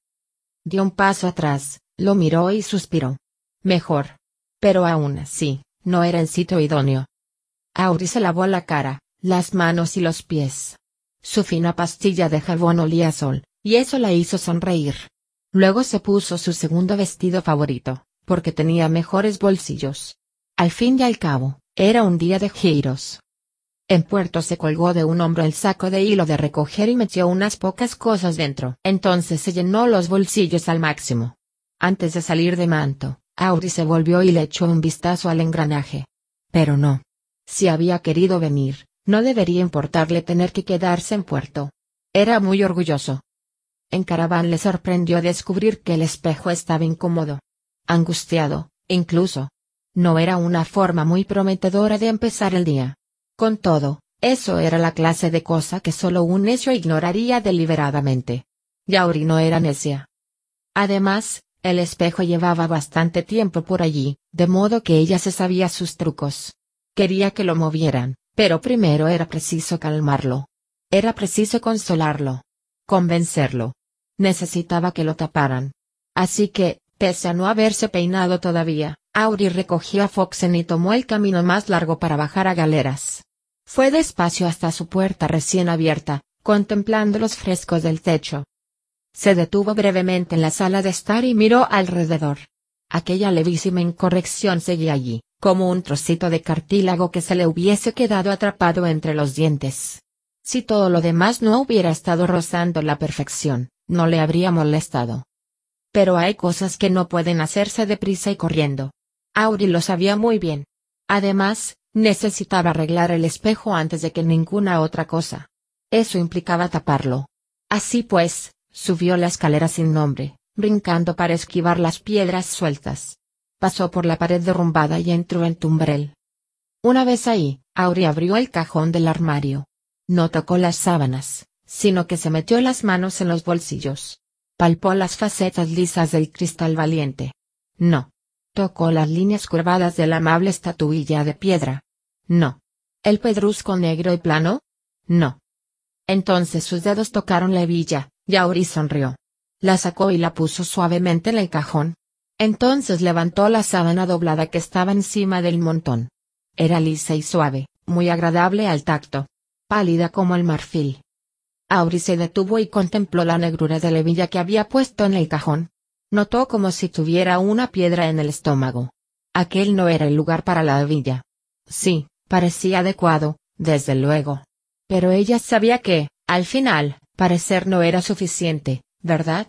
Dio un paso atrás, lo miró y suspiró. Mejor. Pero aún así, no era el sitio idóneo. Auri se lavó la cara, las manos y los pies. Su fina pastilla de jabón olía a sol, y eso la hizo sonreír. Luego se puso su segundo vestido favorito, porque tenía mejores bolsillos. Al fin y al cabo, era un día de giros. En puerto se colgó de un hombro el saco de hilo de recoger y metió unas pocas cosas dentro. Entonces se llenó los bolsillos al máximo. Antes de salir de manto, Auri se volvió y le echó un vistazo al engranaje. Pero no. Si había querido venir, no debería importarle tener que quedarse en puerto. Era muy orgulloso. En Caraván le sorprendió descubrir que el espejo estaba incómodo. Angustiado, incluso. No era una forma muy prometedora de empezar el día. Con todo, eso era la clase de cosa que solo un necio ignoraría deliberadamente. Yauri no era necia. Además, el espejo llevaba bastante tiempo por allí, de modo que ella se sabía sus trucos. Quería que lo movieran, pero primero era preciso calmarlo. Era preciso consolarlo. Convencerlo necesitaba que lo taparan. Así que, pese a no haberse peinado todavía, Auri recogió a Foxen y tomó el camino más largo para bajar a galeras. Fue despacio hasta su puerta recién abierta, contemplando los frescos del techo. Se detuvo brevemente en la sala de estar y miró alrededor. Aquella levísima incorrección seguía allí, como un trocito de cartílago que se le hubiese quedado atrapado entre los dientes. Si todo lo demás no hubiera estado rozando la perfección, no le habría molestado. Pero hay cosas que no pueden hacerse deprisa y corriendo. Auri lo sabía muy bien. Además, necesitaba arreglar el espejo antes de que ninguna otra cosa. Eso implicaba taparlo. Así pues, subió la escalera sin nombre, brincando para esquivar las piedras sueltas. Pasó por la pared derrumbada y entró en Tumbrel. Una vez ahí, Auri abrió el cajón del armario. No tocó las sábanas, sino que se metió las manos en los bolsillos. Palpó las facetas lisas del cristal valiente. No. Tocó las líneas curvadas de la amable estatuilla de piedra. No. ¿El pedrusco negro y plano? No. Entonces sus dedos tocaron la hebilla, y Auri sonrió. La sacó y la puso suavemente en el cajón. Entonces levantó la sábana doblada que estaba encima del montón. Era lisa y suave, muy agradable al tacto. Pálida como el marfil. Auri se detuvo y contempló la negrura de levilla que había puesto en el cajón. Notó como si tuviera una piedra en el estómago. Aquel no era el lugar para la hebilla. Sí, parecía adecuado, desde luego. Pero ella sabía que, al final, parecer no era suficiente, ¿verdad?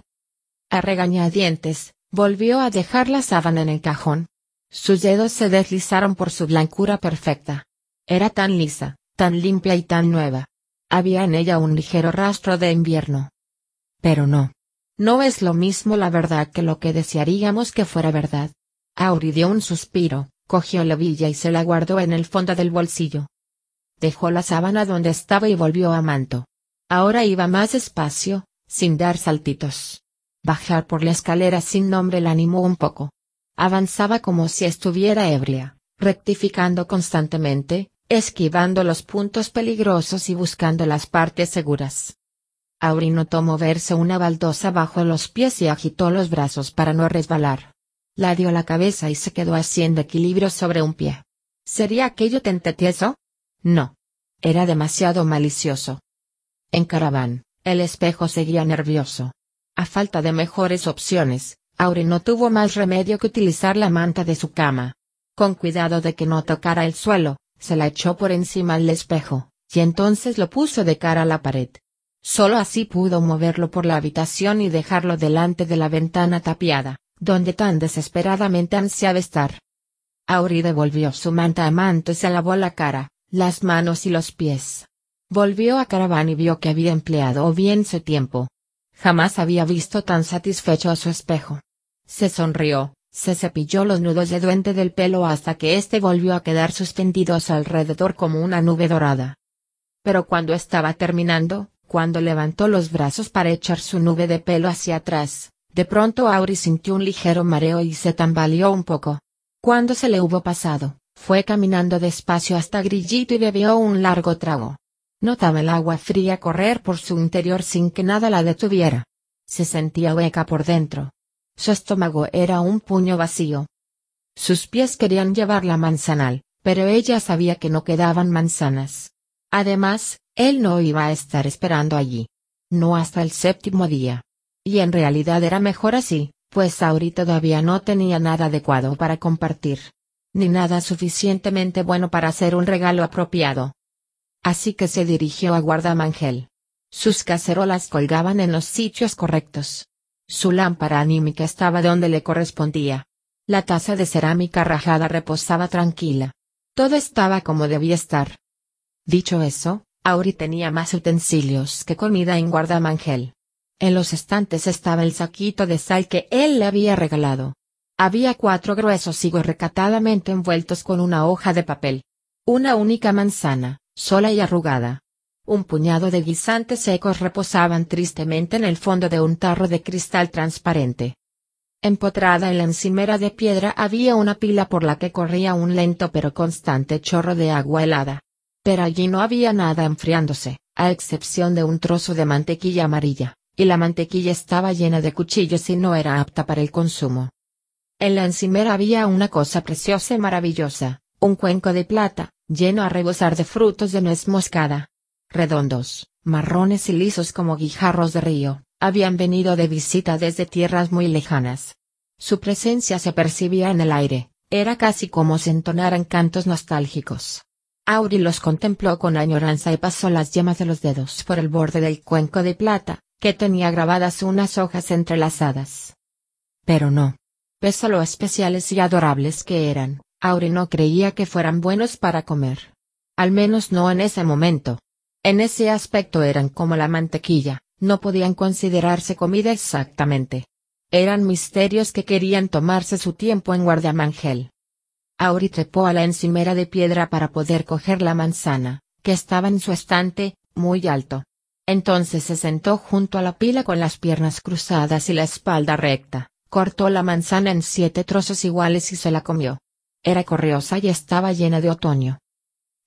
A regañadientes, volvió a dejar la sábana en el cajón. Sus dedos se deslizaron por su blancura perfecta. Era tan lisa, tan limpia y tan nueva. Había en ella un ligero rastro de invierno. Pero no. No es lo mismo la verdad que lo que desearíamos que fuera verdad. Auri dio un suspiro, cogió la villa y se la guardó en el fondo del bolsillo. Dejó la sábana donde estaba y volvió a manto. Ahora iba más despacio, sin dar saltitos. Bajar por la escalera sin nombre la animó un poco. Avanzaba como si estuviera ebria, rectificando constantemente, esquivando los puntos peligrosos y buscando las partes seguras. Auri notó moverse una baldosa bajo los pies y agitó los brazos para no resbalar. La dio la cabeza y se quedó haciendo equilibrio sobre un pie. ¿Sería aquello tentetieso? No. Era demasiado malicioso. En Caraván, el espejo seguía nervioso. A falta de mejores opciones, Auri no tuvo más remedio que utilizar la manta de su cama. Con cuidado de que no tocara el suelo, se la echó por encima del espejo, y entonces lo puso de cara a la pared. Solo así pudo moverlo por la habitación y dejarlo delante de la ventana tapiada, donde tan desesperadamente ansiaba estar. Auri devolvió su manta a manto y se lavó la cara, las manos y los pies. Volvió a Caraván y vio que había empleado bien su tiempo. Jamás había visto tan satisfecho a su espejo. Se sonrió, se cepilló los nudos de duende del pelo hasta que éste volvió a quedar suspendido a su alrededor como una nube dorada. Pero cuando estaba terminando, cuando levantó los brazos para echar su nube de pelo hacia atrás, de pronto Auri sintió un ligero mareo y se tambaleó un poco. Cuando se le hubo pasado, fue caminando despacio hasta Grillito y bebió un largo trago. Notaba el agua fría correr por su interior sin que nada la detuviera. Se sentía hueca por dentro. Su estómago era un puño vacío. Sus pies querían llevar la manzanal, pero ella sabía que no quedaban manzanas. Además, él no iba a estar esperando allí. No hasta el séptimo día. Y en realidad era mejor así, pues Auri todavía no tenía nada adecuado para compartir. Ni nada suficientemente bueno para hacer un regalo apropiado. Así que se dirigió a Guardamangel. Sus cacerolas colgaban en los sitios correctos. Su lámpara anímica estaba donde le correspondía. La taza de cerámica rajada reposaba tranquila. Todo estaba como debía estar. Dicho eso, Auri tenía más utensilios que comida en Guardamangel. En los estantes estaba el saquito de sal que él le había regalado. Había cuatro gruesos higos recatadamente envueltos con una hoja de papel. Una única manzana, sola y arrugada. Un puñado de guisantes secos reposaban tristemente en el fondo de un tarro de cristal transparente. Empotrada en la encimera de piedra había una pila por la que corría un lento pero constante chorro de agua helada. Pero allí no había nada enfriándose, a excepción de un trozo de mantequilla amarilla, y la mantequilla estaba llena de cuchillos y no era apta para el consumo. En la encimera había una cosa preciosa y maravillosa, un cuenco de plata, lleno a rebosar de frutos de nuez moscada. Redondos, marrones y lisos como guijarros de río, habían venido de visita desde tierras muy lejanas. Su presencia se percibía en el aire, era casi como si entonaran cantos nostálgicos. Auri los contempló con añoranza y pasó las yemas de los dedos por el borde del cuenco de plata, que tenía grabadas unas hojas entrelazadas. Pero no. Pese a lo especiales y adorables que eran, Auri no creía que fueran buenos para comer. Al menos no en ese momento. En ese aspecto eran como la mantequilla, no podían considerarse comida exactamente. Eran misterios que querían tomarse su tiempo en guardamangel. Auri trepó a la encimera de piedra para poder coger la manzana, que estaba en su estante, muy alto. Entonces se sentó junto a la pila con las piernas cruzadas y la espalda recta, cortó la manzana en siete trozos iguales y se la comió. Era corriosa y estaba llena de otoño.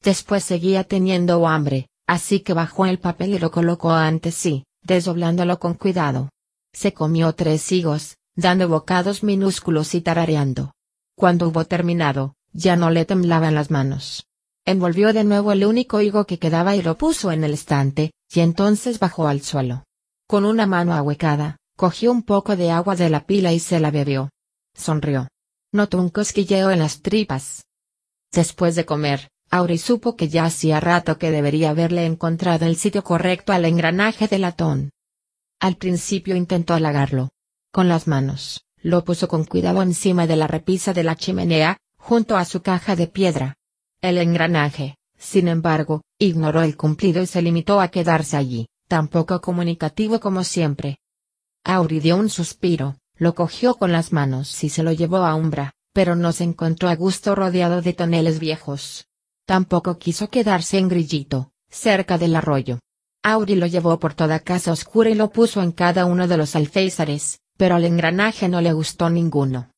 Después seguía teniendo hambre, así que bajó el papel y lo colocó ante sí, desdoblándolo con cuidado. Se comió tres higos, dando bocados minúsculos y tarareando. Cuando hubo terminado, ya no le temblaban las manos. Envolvió de nuevo el único higo que quedaba y lo puso en el estante, y entonces bajó al suelo. Con una mano ahuecada, cogió un poco de agua de la pila y se la bebió. Sonrió notó un cosquilleo en las tripas. Después de comer, Auri supo que ya hacía rato que debería haberle encontrado el sitio correcto al engranaje de latón. Al principio intentó halagarlo. Con las manos, lo puso con cuidado encima de la repisa de la chimenea, junto a su caja de piedra. El engranaje, sin embargo, ignoró el cumplido y se limitó a quedarse allí, tan poco comunicativo como siempre. Auri dio un suspiro, lo cogió con las manos y se lo llevó a Umbra, pero no se encontró a gusto rodeado de toneles viejos. Tampoco quiso quedarse en Grillito, cerca del arroyo. Auri lo llevó por toda casa oscura y lo puso en cada uno de los alféizares, pero al engranaje no le gustó ninguno.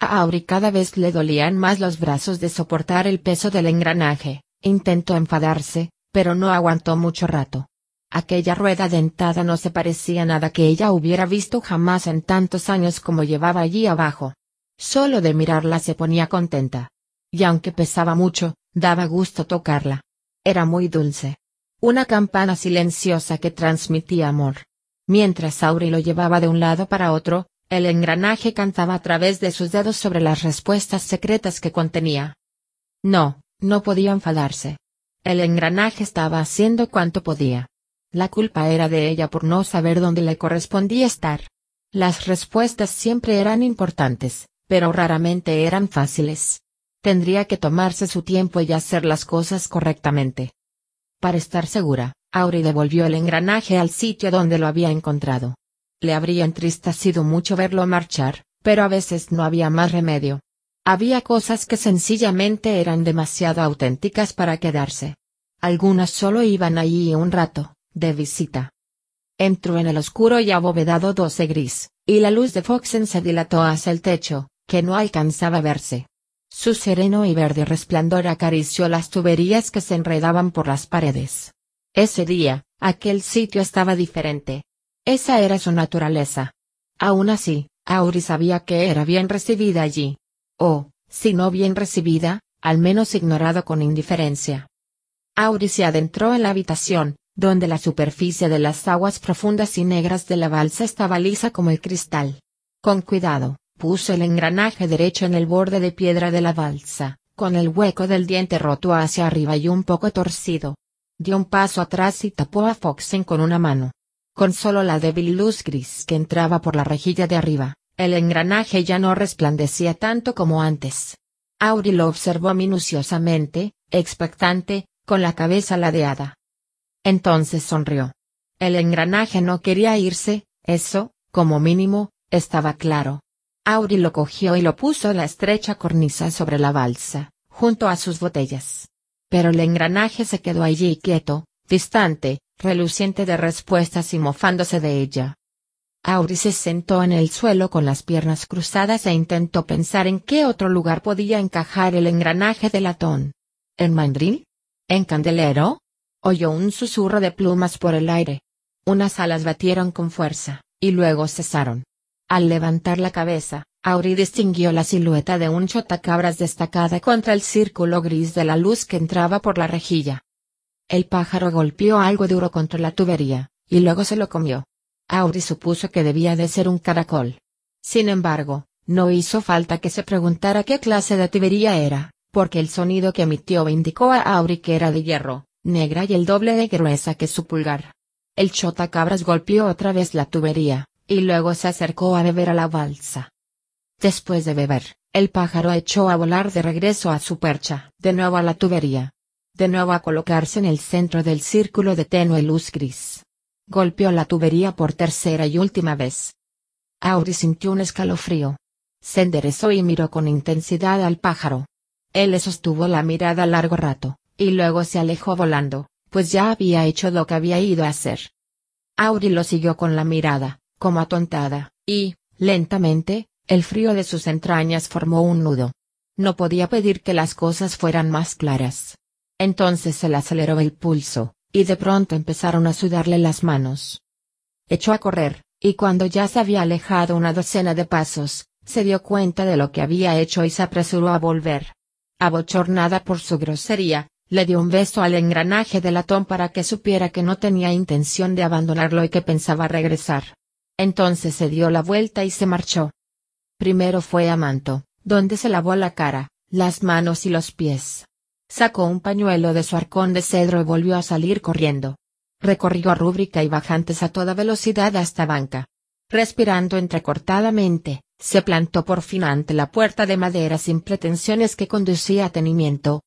A Auri cada vez le dolían más los brazos de soportar el peso del engranaje, intentó enfadarse, pero no aguantó mucho rato. Aquella rueda dentada no se parecía nada que ella hubiera visto jamás en tantos años como llevaba allí abajo. Solo de mirarla se ponía contenta. Y aunque pesaba mucho, daba gusto tocarla. Era muy dulce. Una campana silenciosa que transmitía amor. Mientras Auri lo llevaba de un lado para otro, el engranaje cantaba a través de sus dedos sobre las respuestas secretas que contenía. No, no podía enfadarse. El engranaje estaba haciendo cuanto podía. La culpa era de ella por no saber dónde le correspondía estar. Las respuestas siempre eran importantes, pero raramente eran fáciles. Tendría que tomarse su tiempo y hacer las cosas correctamente. Para estar segura, Auri devolvió el engranaje al sitio donde lo había encontrado. Le habría entristecido mucho verlo marchar, pero a veces no había más remedio. Había cosas que sencillamente eran demasiado auténticas para quedarse. Algunas solo iban allí un rato, de visita. Entró en el oscuro y abovedado 12 gris, y la luz de Foxen se dilató hacia el techo, que no alcanzaba a verse. Su sereno y verde resplandor acarició las tuberías que se enredaban por las paredes. Ese día, aquel sitio estaba diferente. Esa era su naturaleza. Aún así, Auri sabía que era bien recibida allí. O, si no bien recibida, al menos ignorado con indiferencia. Auri se adentró en la habitación, donde la superficie de las aguas profundas y negras de la balsa estaba lisa como el cristal. Con cuidado, puso el engranaje derecho en el borde de piedra de la balsa, con el hueco del diente roto hacia arriba y un poco torcido. Dio un paso atrás y tapó a Foxen con una mano. Con solo la débil luz gris que entraba por la rejilla de arriba, el engranaje ya no resplandecía tanto como antes. Auri lo observó minuciosamente, expectante, con la cabeza ladeada. Entonces sonrió. El engranaje no quería irse, eso, como mínimo, estaba claro. Auri lo cogió y lo puso en la estrecha cornisa sobre la balsa, junto a sus botellas. Pero el engranaje se quedó allí quieto, distante, reluciente de respuestas y mofándose de ella. Auri se sentó en el suelo con las piernas cruzadas e intentó pensar en qué otro lugar podía encajar el engranaje de latón. ¿En mandril? ¿En candelero? Oyó un susurro de plumas por el aire. Unas alas batieron con fuerza, y luego cesaron. Al levantar la cabeza, Auri distinguió la silueta de un chotacabras destacada contra el círculo gris de la luz que entraba por la rejilla. El pájaro golpeó algo duro contra la tubería, y luego se lo comió. Auri supuso que debía de ser un caracol. Sin embargo, no hizo falta que se preguntara qué clase de tubería era, porque el sonido que emitió indicó a Auri que era de hierro, negra y el doble de gruesa que su pulgar. El chotacabras golpeó otra vez la tubería, y luego se acercó a beber a la balsa. Después de beber, el pájaro echó a volar de regreso a su percha, de nuevo a la tubería. De nuevo a colocarse en el centro del círculo de tenue luz gris. Golpeó la tubería por tercera y última vez. Auri sintió un escalofrío. Se enderezó y miró con intensidad al pájaro. Él le sostuvo la mirada largo rato y luego se alejó volando, pues ya había hecho lo que había ido a hacer. Auri lo siguió con la mirada, como atontada, y, lentamente, el frío de sus entrañas formó un nudo. No podía pedir que las cosas fueran más claras. Entonces se le aceleró el pulso, y de pronto empezaron a sudarle las manos. Echó a correr, y cuando ya se había alejado una docena de pasos, se dio cuenta de lo que había hecho y se apresuró a volver. Abochornada por su grosería, le dio un beso al engranaje de latón para que supiera que no tenía intención de abandonarlo y que pensaba regresar. Entonces se dio la vuelta y se marchó. Primero fue a Manto, donde se lavó la cara, las manos y los pies. Sacó un pañuelo de su arcón de cedro y volvió a salir corriendo. Recorrió Rúbrica y bajantes a toda velocidad hasta Banca. Respirando entrecortadamente, se plantó por fin ante la puerta de madera sin pretensiones que conducía a tenimiento,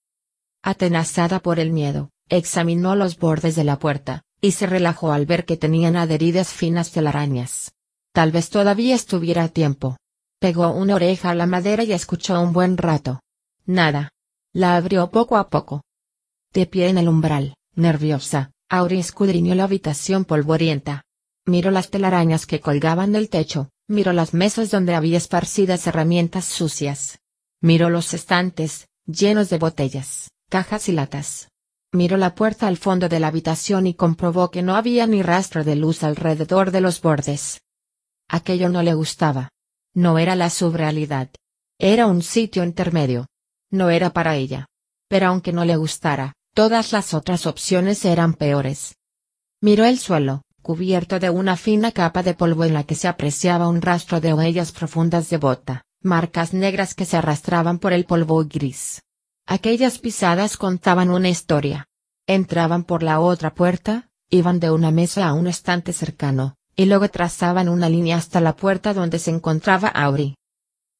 Atenazada por el miedo, examinó los bordes de la puerta, y se relajó al ver que tenían adheridas finas telarañas. Tal vez todavía estuviera a tiempo. Pegó una oreja a la madera y escuchó un buen rato. Nada. La abrió poco a poco. De pie en el umbral, nerviosa, Auri escudriñó la habitación polvorienta. Miró las telarañas que colgaban del techo, miró las mesas donde había esparcidas herramientas sucias. Miró los estantes, llenos de botellas cajas y latas. Miró la puerta al fondo de la habitación y comprobó que no había ni rastro de luz alrededor de los bordes. Aquello no le gustaba. No era la subrealidad. Era un sitio intermedio. No era para ella. Pero aunque no le gustara, todas las otras opciones eran peores. Miró el suelo, cubierto de una fina capa de polvo en la que se apreciaba un rastro de huellas profundas de bota, marcas negras que se arrastraban por el polvo gris. Aquellas pisadas contaban una historia. Entraban por la otra puerta, iban de una mesa a un estante cercano, y luego trazaban una línea hasta la puerta donde se encontraba Auri.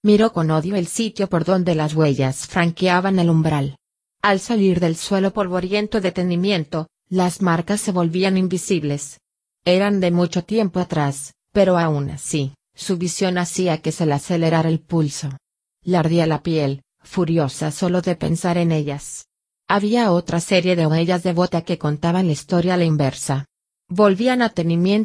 Miró con odio el sitio por donde las huellas franqueaban el umbral. Al salir del suelo polvoriento detenimiento, las marcas se volvían invisibles. Eran de mucho tiempo atrás, pero aún así, su visión hacía que se le acelerara el pulso. Le ardía la piel, furiosa solo de pensar en ellas. Había otra serie de huellas de bota que contaban la historia a la inversa. Volvían a Tenimiento